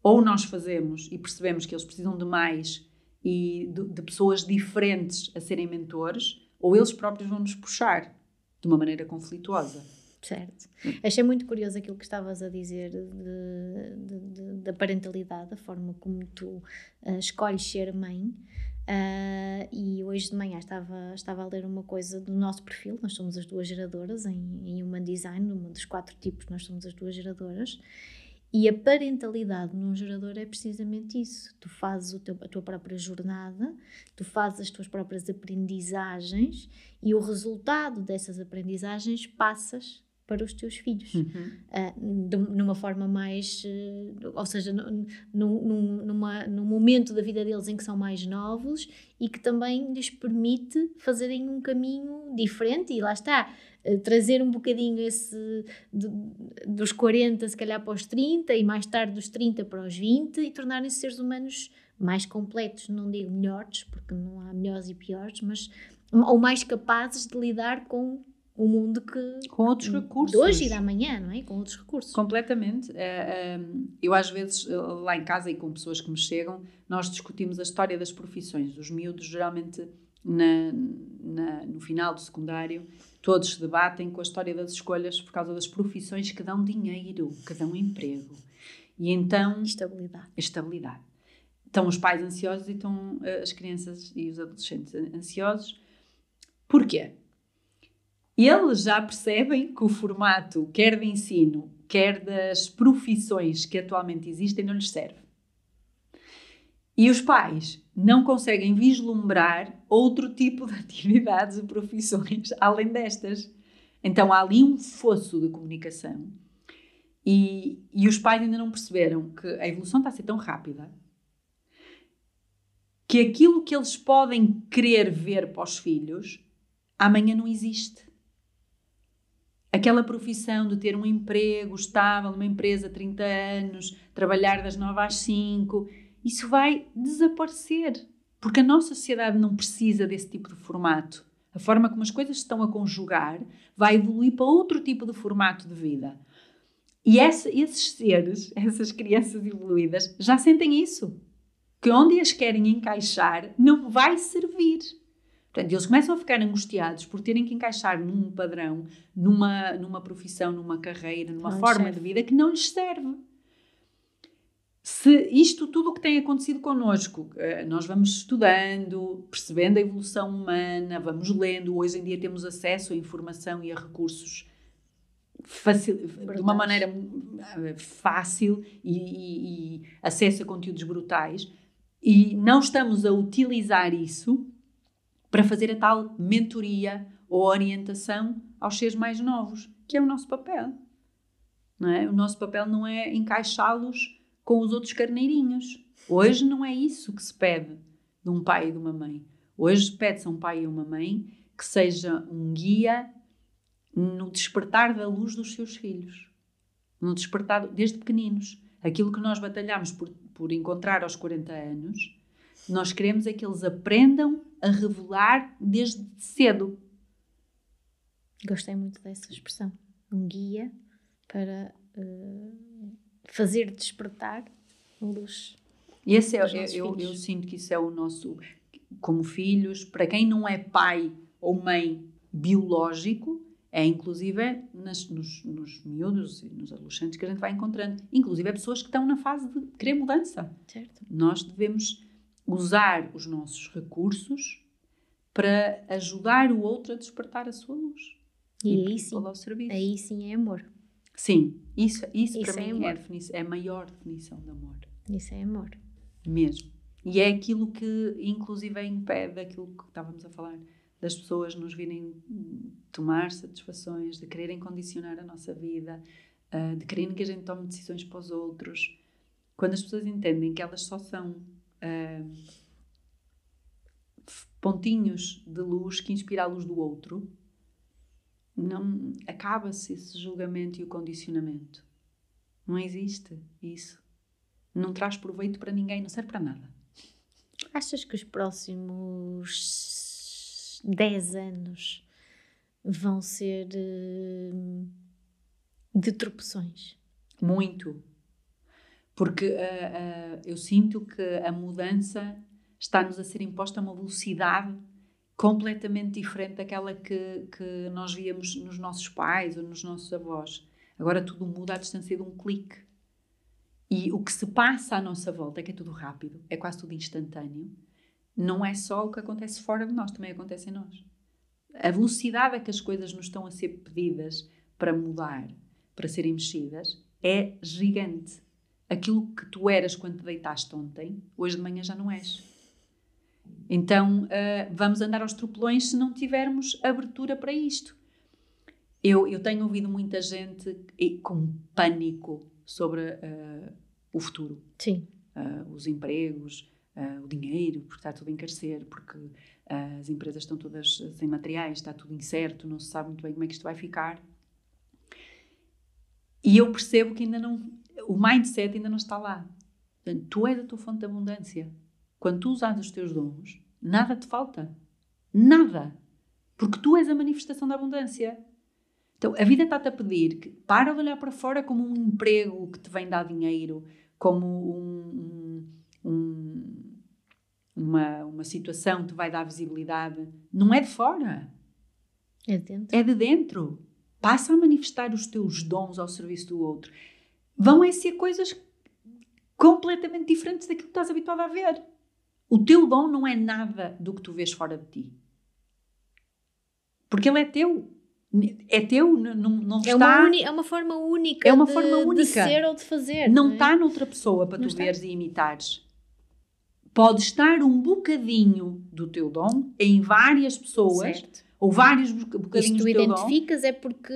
Ou nós fazemos e percebemos que eles precisam de mais e de, de pessoas diferentes a serem mentores, ou eles próprios vão nos puxar de uma maneira conflituosa. Certo. Achei muito curioso aquilo que estavas a dizer da parentalidade, a forma como tu uh, escolhes ser mãe. Uh, e hoje de manhã estava, estava a ler uma coisa do nosso perfil, nós somos as duas geradoras em, em Human Design, um dos quatro tipos, nós somos as duas geradoras, e a parentalidade num gerador é precisamente isso. Tu fazes teu, a tua própria jornada, tu fazes as tuas próprias aprendizagens e o resultado dessas aprendizagens passas para os teus filhos, uhum. uh, de, numa forma mais, uh, ou seja, num, num, numa, num momento da vida deles em que são mais novos e que também lhes permite fazerem um caminho diferente e lá está, uh, trazer um bocadinho esse de, dos 40 se calhar para os 30 e mais tarde dos 30 para os 20 e tornarem-se seres humanos mais completos, não digo melhores, porque não há melhores e piores, mas ou mais capazes de lidar com o mundo que com outros recursos de hoje e da manhã, não é? Com outros recursos. Completamente. Eh, eh, eu às vezes eh, lá em casa e com pessoas que me chegam, nós discutimos a história das profissões. Os miúdos geralmente na, na, no final do secundário, todos se debatem com a história das escolhas por causa das profissões que dão dinheiro, que dão emprego. E então. Estabilidade. Estabilidade. Estão os pais ansiosos e estão uh, as crianças e os adolescentes ansiosos. Porquê? Eles já percebem que o formato, quer de ensino, quer das profissões que atualmente existem, não lhes serve. E os pais não conseguem vislumbrar outro tipo de atividades e profissões além destas. Então há ali um fosso de comunicação. E, e os pais ainda não perceberam que a evolução está a ser tão rápida que aquilo que eles podem querer ver para os filhos amanhã não existe. Aquela profissão de ter um emprego estável numa empresa 30 anos, trabalhar das 9 às 5, isso vai desaparecer. Porque a nossa sociedade não precisa desse tipo de formato. A forma como as coisas estão a conjugar vai evoluir para outro tipo de formato de vida. E esses seres, essas crianças evoluídas, já sentem isso. Que onde as querem encaixar não vai servir. Portanto, eles começam a ficar angustiados por terem que encaixar num padrão, numa, numa profissão, numa carreira, numa não forma serve. de vida que não lhes serve. Se isto tudo o que tem acontecido connosco, eh, nós vamos estudando, percebendo a evolução humana, vamos lendo, hoje em dia temos acesso à informação e a recursos facil, de uma maneira eh, fácil e, e, e acesso a conteúdos brutais, e não estamos a utilizar isso para fazer a tal mentoria ou orientação aos seres mais novos, que é o nosso papel. Não é? O nosso papel não é encaixá-los com os outros carneirinhos. Hoje não é isso que se pede de um pai e de uma mãe. Hoje pede-se a um pai e uma mãe que seja um guia no despertar da luz dos seus filhos. No despertar, desde pequeninos. Aquilo que nós batalhamos por, por encontrar aos 40 anos, nós queremos é que eles aprendam a revelar desde cedo. Gostei muito dessa expressão. Um guia para uh, fazer despertar a luz. Esse é, eu, eu, eu, sinto que isso é o nosso, como filhos, para quem não é pai ou mãe biológico, é inclusive nas, nos, nos miúdos e nos adolescentes que a gente vai encontrando. Inclusive é pessoas que estão na fase de querer mudança. Certo. Nós devemos usar os nossos recursos para ajudar o outro a despertar a sua luz. E, e aí sim, aí sim é amor. Sim, isso, isso, isso para é mim é a, é a maior definição de amor. Isso é amor. Mesmo. E é aquilo que, inclusive, impede aquilo que estávamos a falar, das pessoas nos virem tomar satisfações, de quererem condicionar a nossa vida, uh, de quererem que a gente tome decisões para os outros. Quando as pessoas entendem que elas só são uh, pontinhos de luz que inspiram a luz do outro, não acaba-se esse julgamento e o condicionamento. Não existe isso. Não traz proveito para ninguém, não serve para nada. Achas que os próximos 10 anos vão ser uh, de tropeções? Muito. Porque uh, uh, eu sinto que a mudança está-nos a ser imposta a uma velocidade completamente diferente daquela que, que nós víamos nos nossos pais ou nos nossos avós. Agora tudo muda à distância de um clique. E o que se passa à nossa volta, é que é tudo rápido, é quase tudo instantâneo, não é só o que acontece fora de nós, também acontece em nós. A velocidade a que as coisas nos estão a ser pedidas para mudar, para serem mexidas, é gigante. Aquilo que tu eras quando te deitaste ontem, hoje de manhã já não és. Então, uh, vamos andar aos tropelões se não tivermos abertura para isto. Eu, eu tenho ouvido muita gente com pânico sobre uh, o futuro. Sim. Uh, os empregos, o dinheiro, porque está tudo a encarecer, porque as empresas estão todas sem materiais, está tudo incerto, não se sabe muito bem como é que isto vai ficar. E eu percebo que ainda não. O mindset ainda não está lá. Portanto, tu és a tua fonte de abundância. Quando tu usas os teus dons, nada te falta. Nada. Porque tu és a manifestação da abundância. Então, a vida está-te a pedir que para de olhar para fora como um emprego que te vem dar dinheiro, como um, um, um, uma, uma situação te vai dar visibilidade, não é de fora. É de dentro. É de dentro. Passa a manifestar os teus dons ao serviço do outro. Vão é ser coisas completamente diferentes daquilo que estás habituado a ver. O teu dom não é nada do que tu vês fora de ti. Porque ele é teu. É teu, não, não é está... Uma é uma forma única, é uma de, forma única. de ser ou de fazer. Não, não é? está noutra pessoa para não tu está. veres e imitares. Pode estar um bocadinho do teu dom em várias pessoas. Certo. Ou vários bocadinhos do teu dom. tu identificas é porque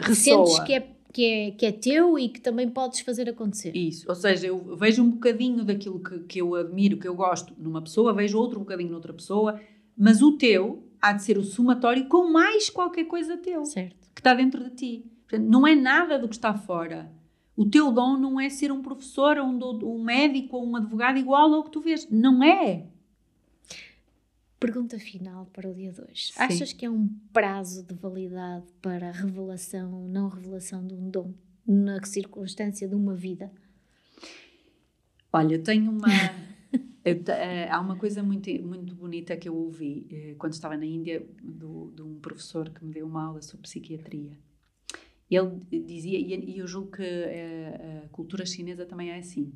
Ressoa. sentes que é que é, que é teu e que também podes fazer acontecer. Isso, ou seja, eu vejo um bocadinho daquilo que, que eu admiro, que eu gosto numa pessoa, vejo outro bocadinho noutra pessoa, mas o teu há de ser o somatório com mais qualquer coisa teu certo. que está dentro de ti. Portanto, não é nada do que está fora. O teu dom não é ser um professor, um, um médico ou um advogado igual ao que tu vês. Não é. Pergunta final para o dia 2. Achas que é um prazo de validade para a revelação, não revelação de um dom, na circunstância de uma vida? Olha, eu tenho uma. eu, uh, há uma coisa muito, muito bonita que eu ouvi uh, quando estava na Índia, do, de um professor que me deu uma aula sobre psiquiatria. Ele dizia, e eu julgo que uh, a cultura chinesa também é assim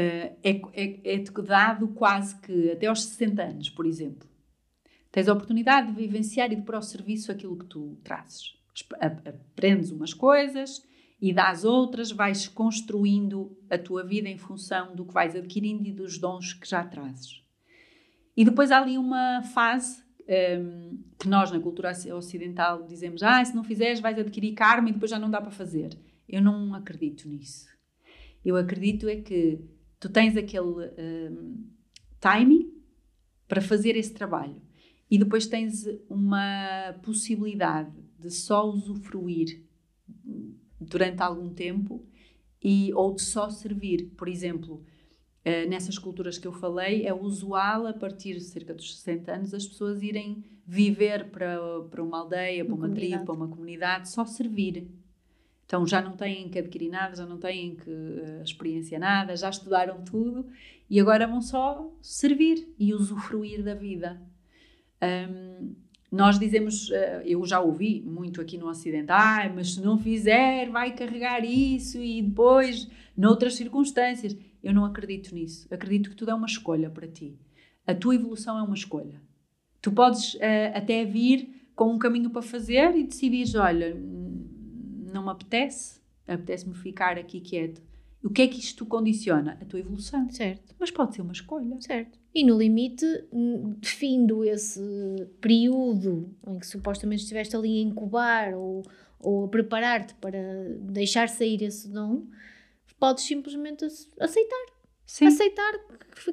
é, é, é dado quase que até aos 60 anos, por exemplo. Tens a oportunidade de vivenciar e de pôr ao serviço aquilo que tu trazes. Aprendes umas coisas e das outras, vais construindo a tua vida em função do que vais adquirindo e dos dons que já trazes. E depois há ali uma fase um, ehm, que nós, na cultura ocidental, dizemos: ah, se não fizeres, vais adquirir karma e depois já não dá para fazer. Eu não acredito nisso. Eu acredito é que tu tens aquele um, timing para fazer esse trabalho. E depois tens uma possibilidade de só usufruir durante algum tempo e ou de só servir, por exemplo, uh, nessas culturas que eu falei, é usual a partir de cerca dos 60 anos as pessoas irem viver para, para uma aldeia, para uma, uma tribo, para uma comunidade, só servir. Então já não têm que adquirir nada, já não têm que uh, experiência nada, já estudaram tudo e agora vão só servir e usufruir da vida. Um, nós dizemos, uh, eu já ouvi muito aqui no Ocidente, ah, mas se não fizer, vai carregar isso e depois, noutras circunstâncias. Eu não acredito nisso. Acredito que tudo é uma escolha para ti. A tua evolução é uma escolha. Tu podes uh, até vir com um caminho para fazer e decidires, olha, não me apetece, apetece-me ficar aqui quieto. O que é que isto condiciona? A tua evolução. Certo. Mas pode ser uma escolha. Certo. E no limite, findo esse período em que supostamente estiveste ali a incubar ou, ou a preparar-te para deixar sair esse dom, podes simplesmente aceitar. Sim. Aceitar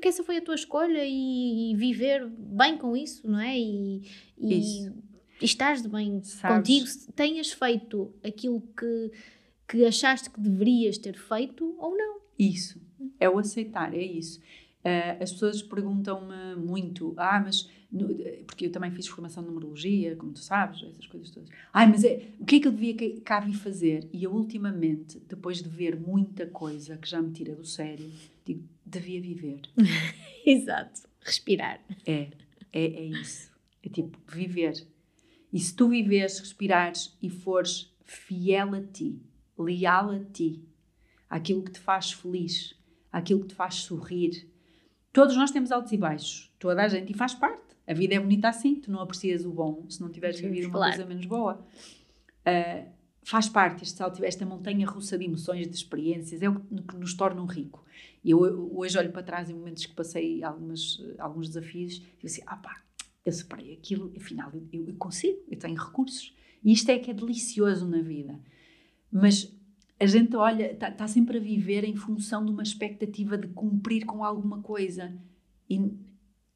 que essa foi a tua escolha e, e viver bem com isso, não é? E, e e estás de bem Sabes. contigo, tenhas feito aquilo que, que achaste que deverias ter feito ou não. Isso, é o aceitar, é isso. Uh, as pessoas perguntam-me muito, ah, mas. Porque eu também fiz formação de numerologia, como tu sabes, essas coisas todas. Ah, mas é, o que é que eu devia cá vir fazer? E eu, ultimamente, depois de ver muita coisa que já me tira do sério, digo, devia viver. Exato, respirar. É, é, é isso. É tipo, viver e se tu viveres, respirares e fores fiel a ti, leal a ti, àquilo que te faz feliz, àquilo que te faz sorrir. Todos nós temos altos e baixos, toda a gente, e faz parte. A vida é bonita assim, tu não aprecias o bom se não tiveres vivido uma coisa menos boa. Uh, faz parte este salto, esta montanha russa de emoções, de experiências, é o que nos torna um rico. E eu hoje olho para trás em momentos que passei algumas, alguns desafios e digo assim, ah pá, eu superei aquilo, afinal eu, eu consigo, eu tenho recursos. E isto é que é delicioso na vida. Mas a gente olha, está tá sempre a viver em função de uma expectativa de cumprir com alguma coisa. E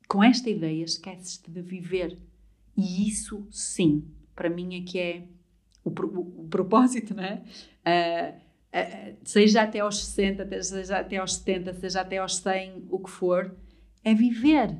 com esta ideia esqueces-te de viver. E isso, sim, para mim é que é o, o, o propósito, não é? Uh, uh, seja até aos 60, seja até aos 70, seja até aos 100, o que for, é viver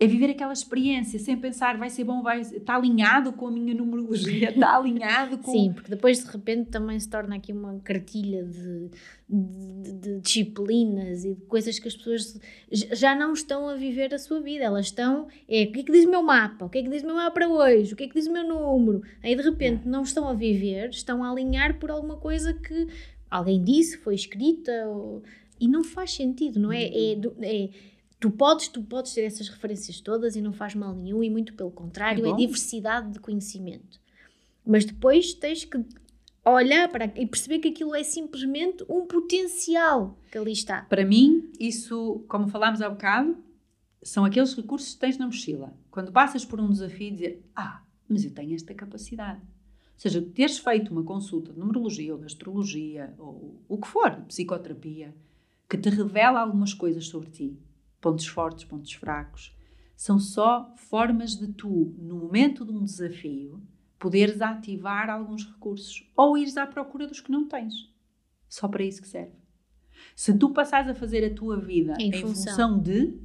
é viver aquela experiência sem pensar vai ser bom, vai está alinhado com a minha numerologia, está alinhado com. Sim, porque depois de repente também se torna aqui uma cartilha de, de, de, disciplinas e de coisas que as pessoas já não estão a viver a sua vida, elas estão. É o que é que diz o meu mapa? O que é que diz o meu mapa para hoje? O que é que diz o meu número? Aí de repente não estão a viver, estão a alinhar por alguma coisa que alguém disse, foi escrita ou, e não faz sentido, não é? É, é Tu podes, tu podes ter essas referências todas e não faz mal nenhum, e muito pelo contrário, é, é diversidade de conhecimento. Mas depois tens que olhar para e perceber que aquilo é simplesmente um potencial que ali está. Para mim, isso, como falámos há bocado, são aqueles recursos que tens na mochila. Quando passas por um desafio, dizer: Ah, mas eu tenho esta capacidade. Ou seja, teres feito uma consulta de numerologia ou de astrologia ou o que for, psicoterapia, que te revela algumas coisas sobre ti pontos fortes, pontos fracos. São só formas de tu, no momento de um desafio, poderes ativar alguns recursos ou ires à procura dos que não tens. Só para isso que serve. Se tu passares a fazer a tua vida em, em função. função. de,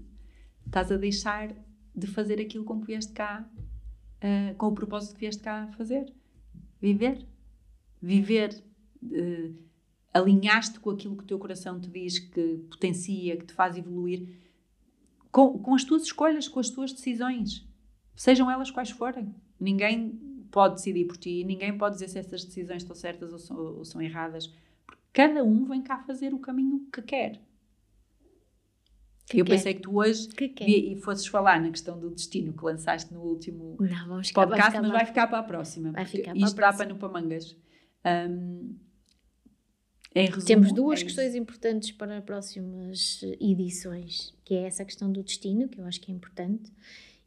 estás a deixar de fazer aquilo com que vieste cá, uh, com o propósito que vieste cá fazer. Viver. Viver. Uh, alinhaste com aquilo que o teu coração te diz que potencia, que te faz evoluir com, com as tuas escolhas, com as tuas decisões, sejam elas quais forem. Ninguém pode decidir por ti, ninguém pode dizer se essas decisões estão certas ou são, ou são erradas. Porque cada um vem cá fazer o caminho que quer. Que eu quer. pensei que tu hoje que e, e fosses falar na questão do destino que lançaste no último Não, ficar, podcast, vai mas vai ficar para a próxima. Vai ficar para isto dá para no Pamangas. Um, Resumo, Temos duas é questões importantes para próximas edições, que é essa questão do destino, que eu acho que é importante,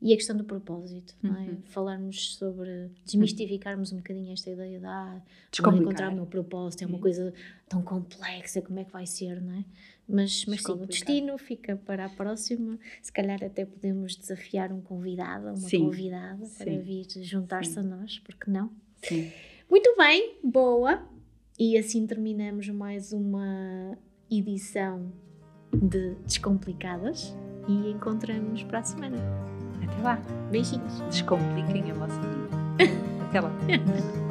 e a questão do propósito, uhum. não é? Uhum. Falarmos sobre, desmistificarmos um bocadinho esta ideia de ah, encontrar o meu propósito, é uma coisa tão complexa, como é que vai ser, não é? Mas, mas sim, o destino fica para a próxima. Se calhar até podemos desafiar um convidado, uma sim. convidada, sim. para vir juntar-se a nós, porque não? Sim. Muito bem, boa. E assim terminamos mais uma edição de Descomplicadas e encontramos para a semana. Até lá. Beijinhos. Descompliquem a vossa vida. Até lá.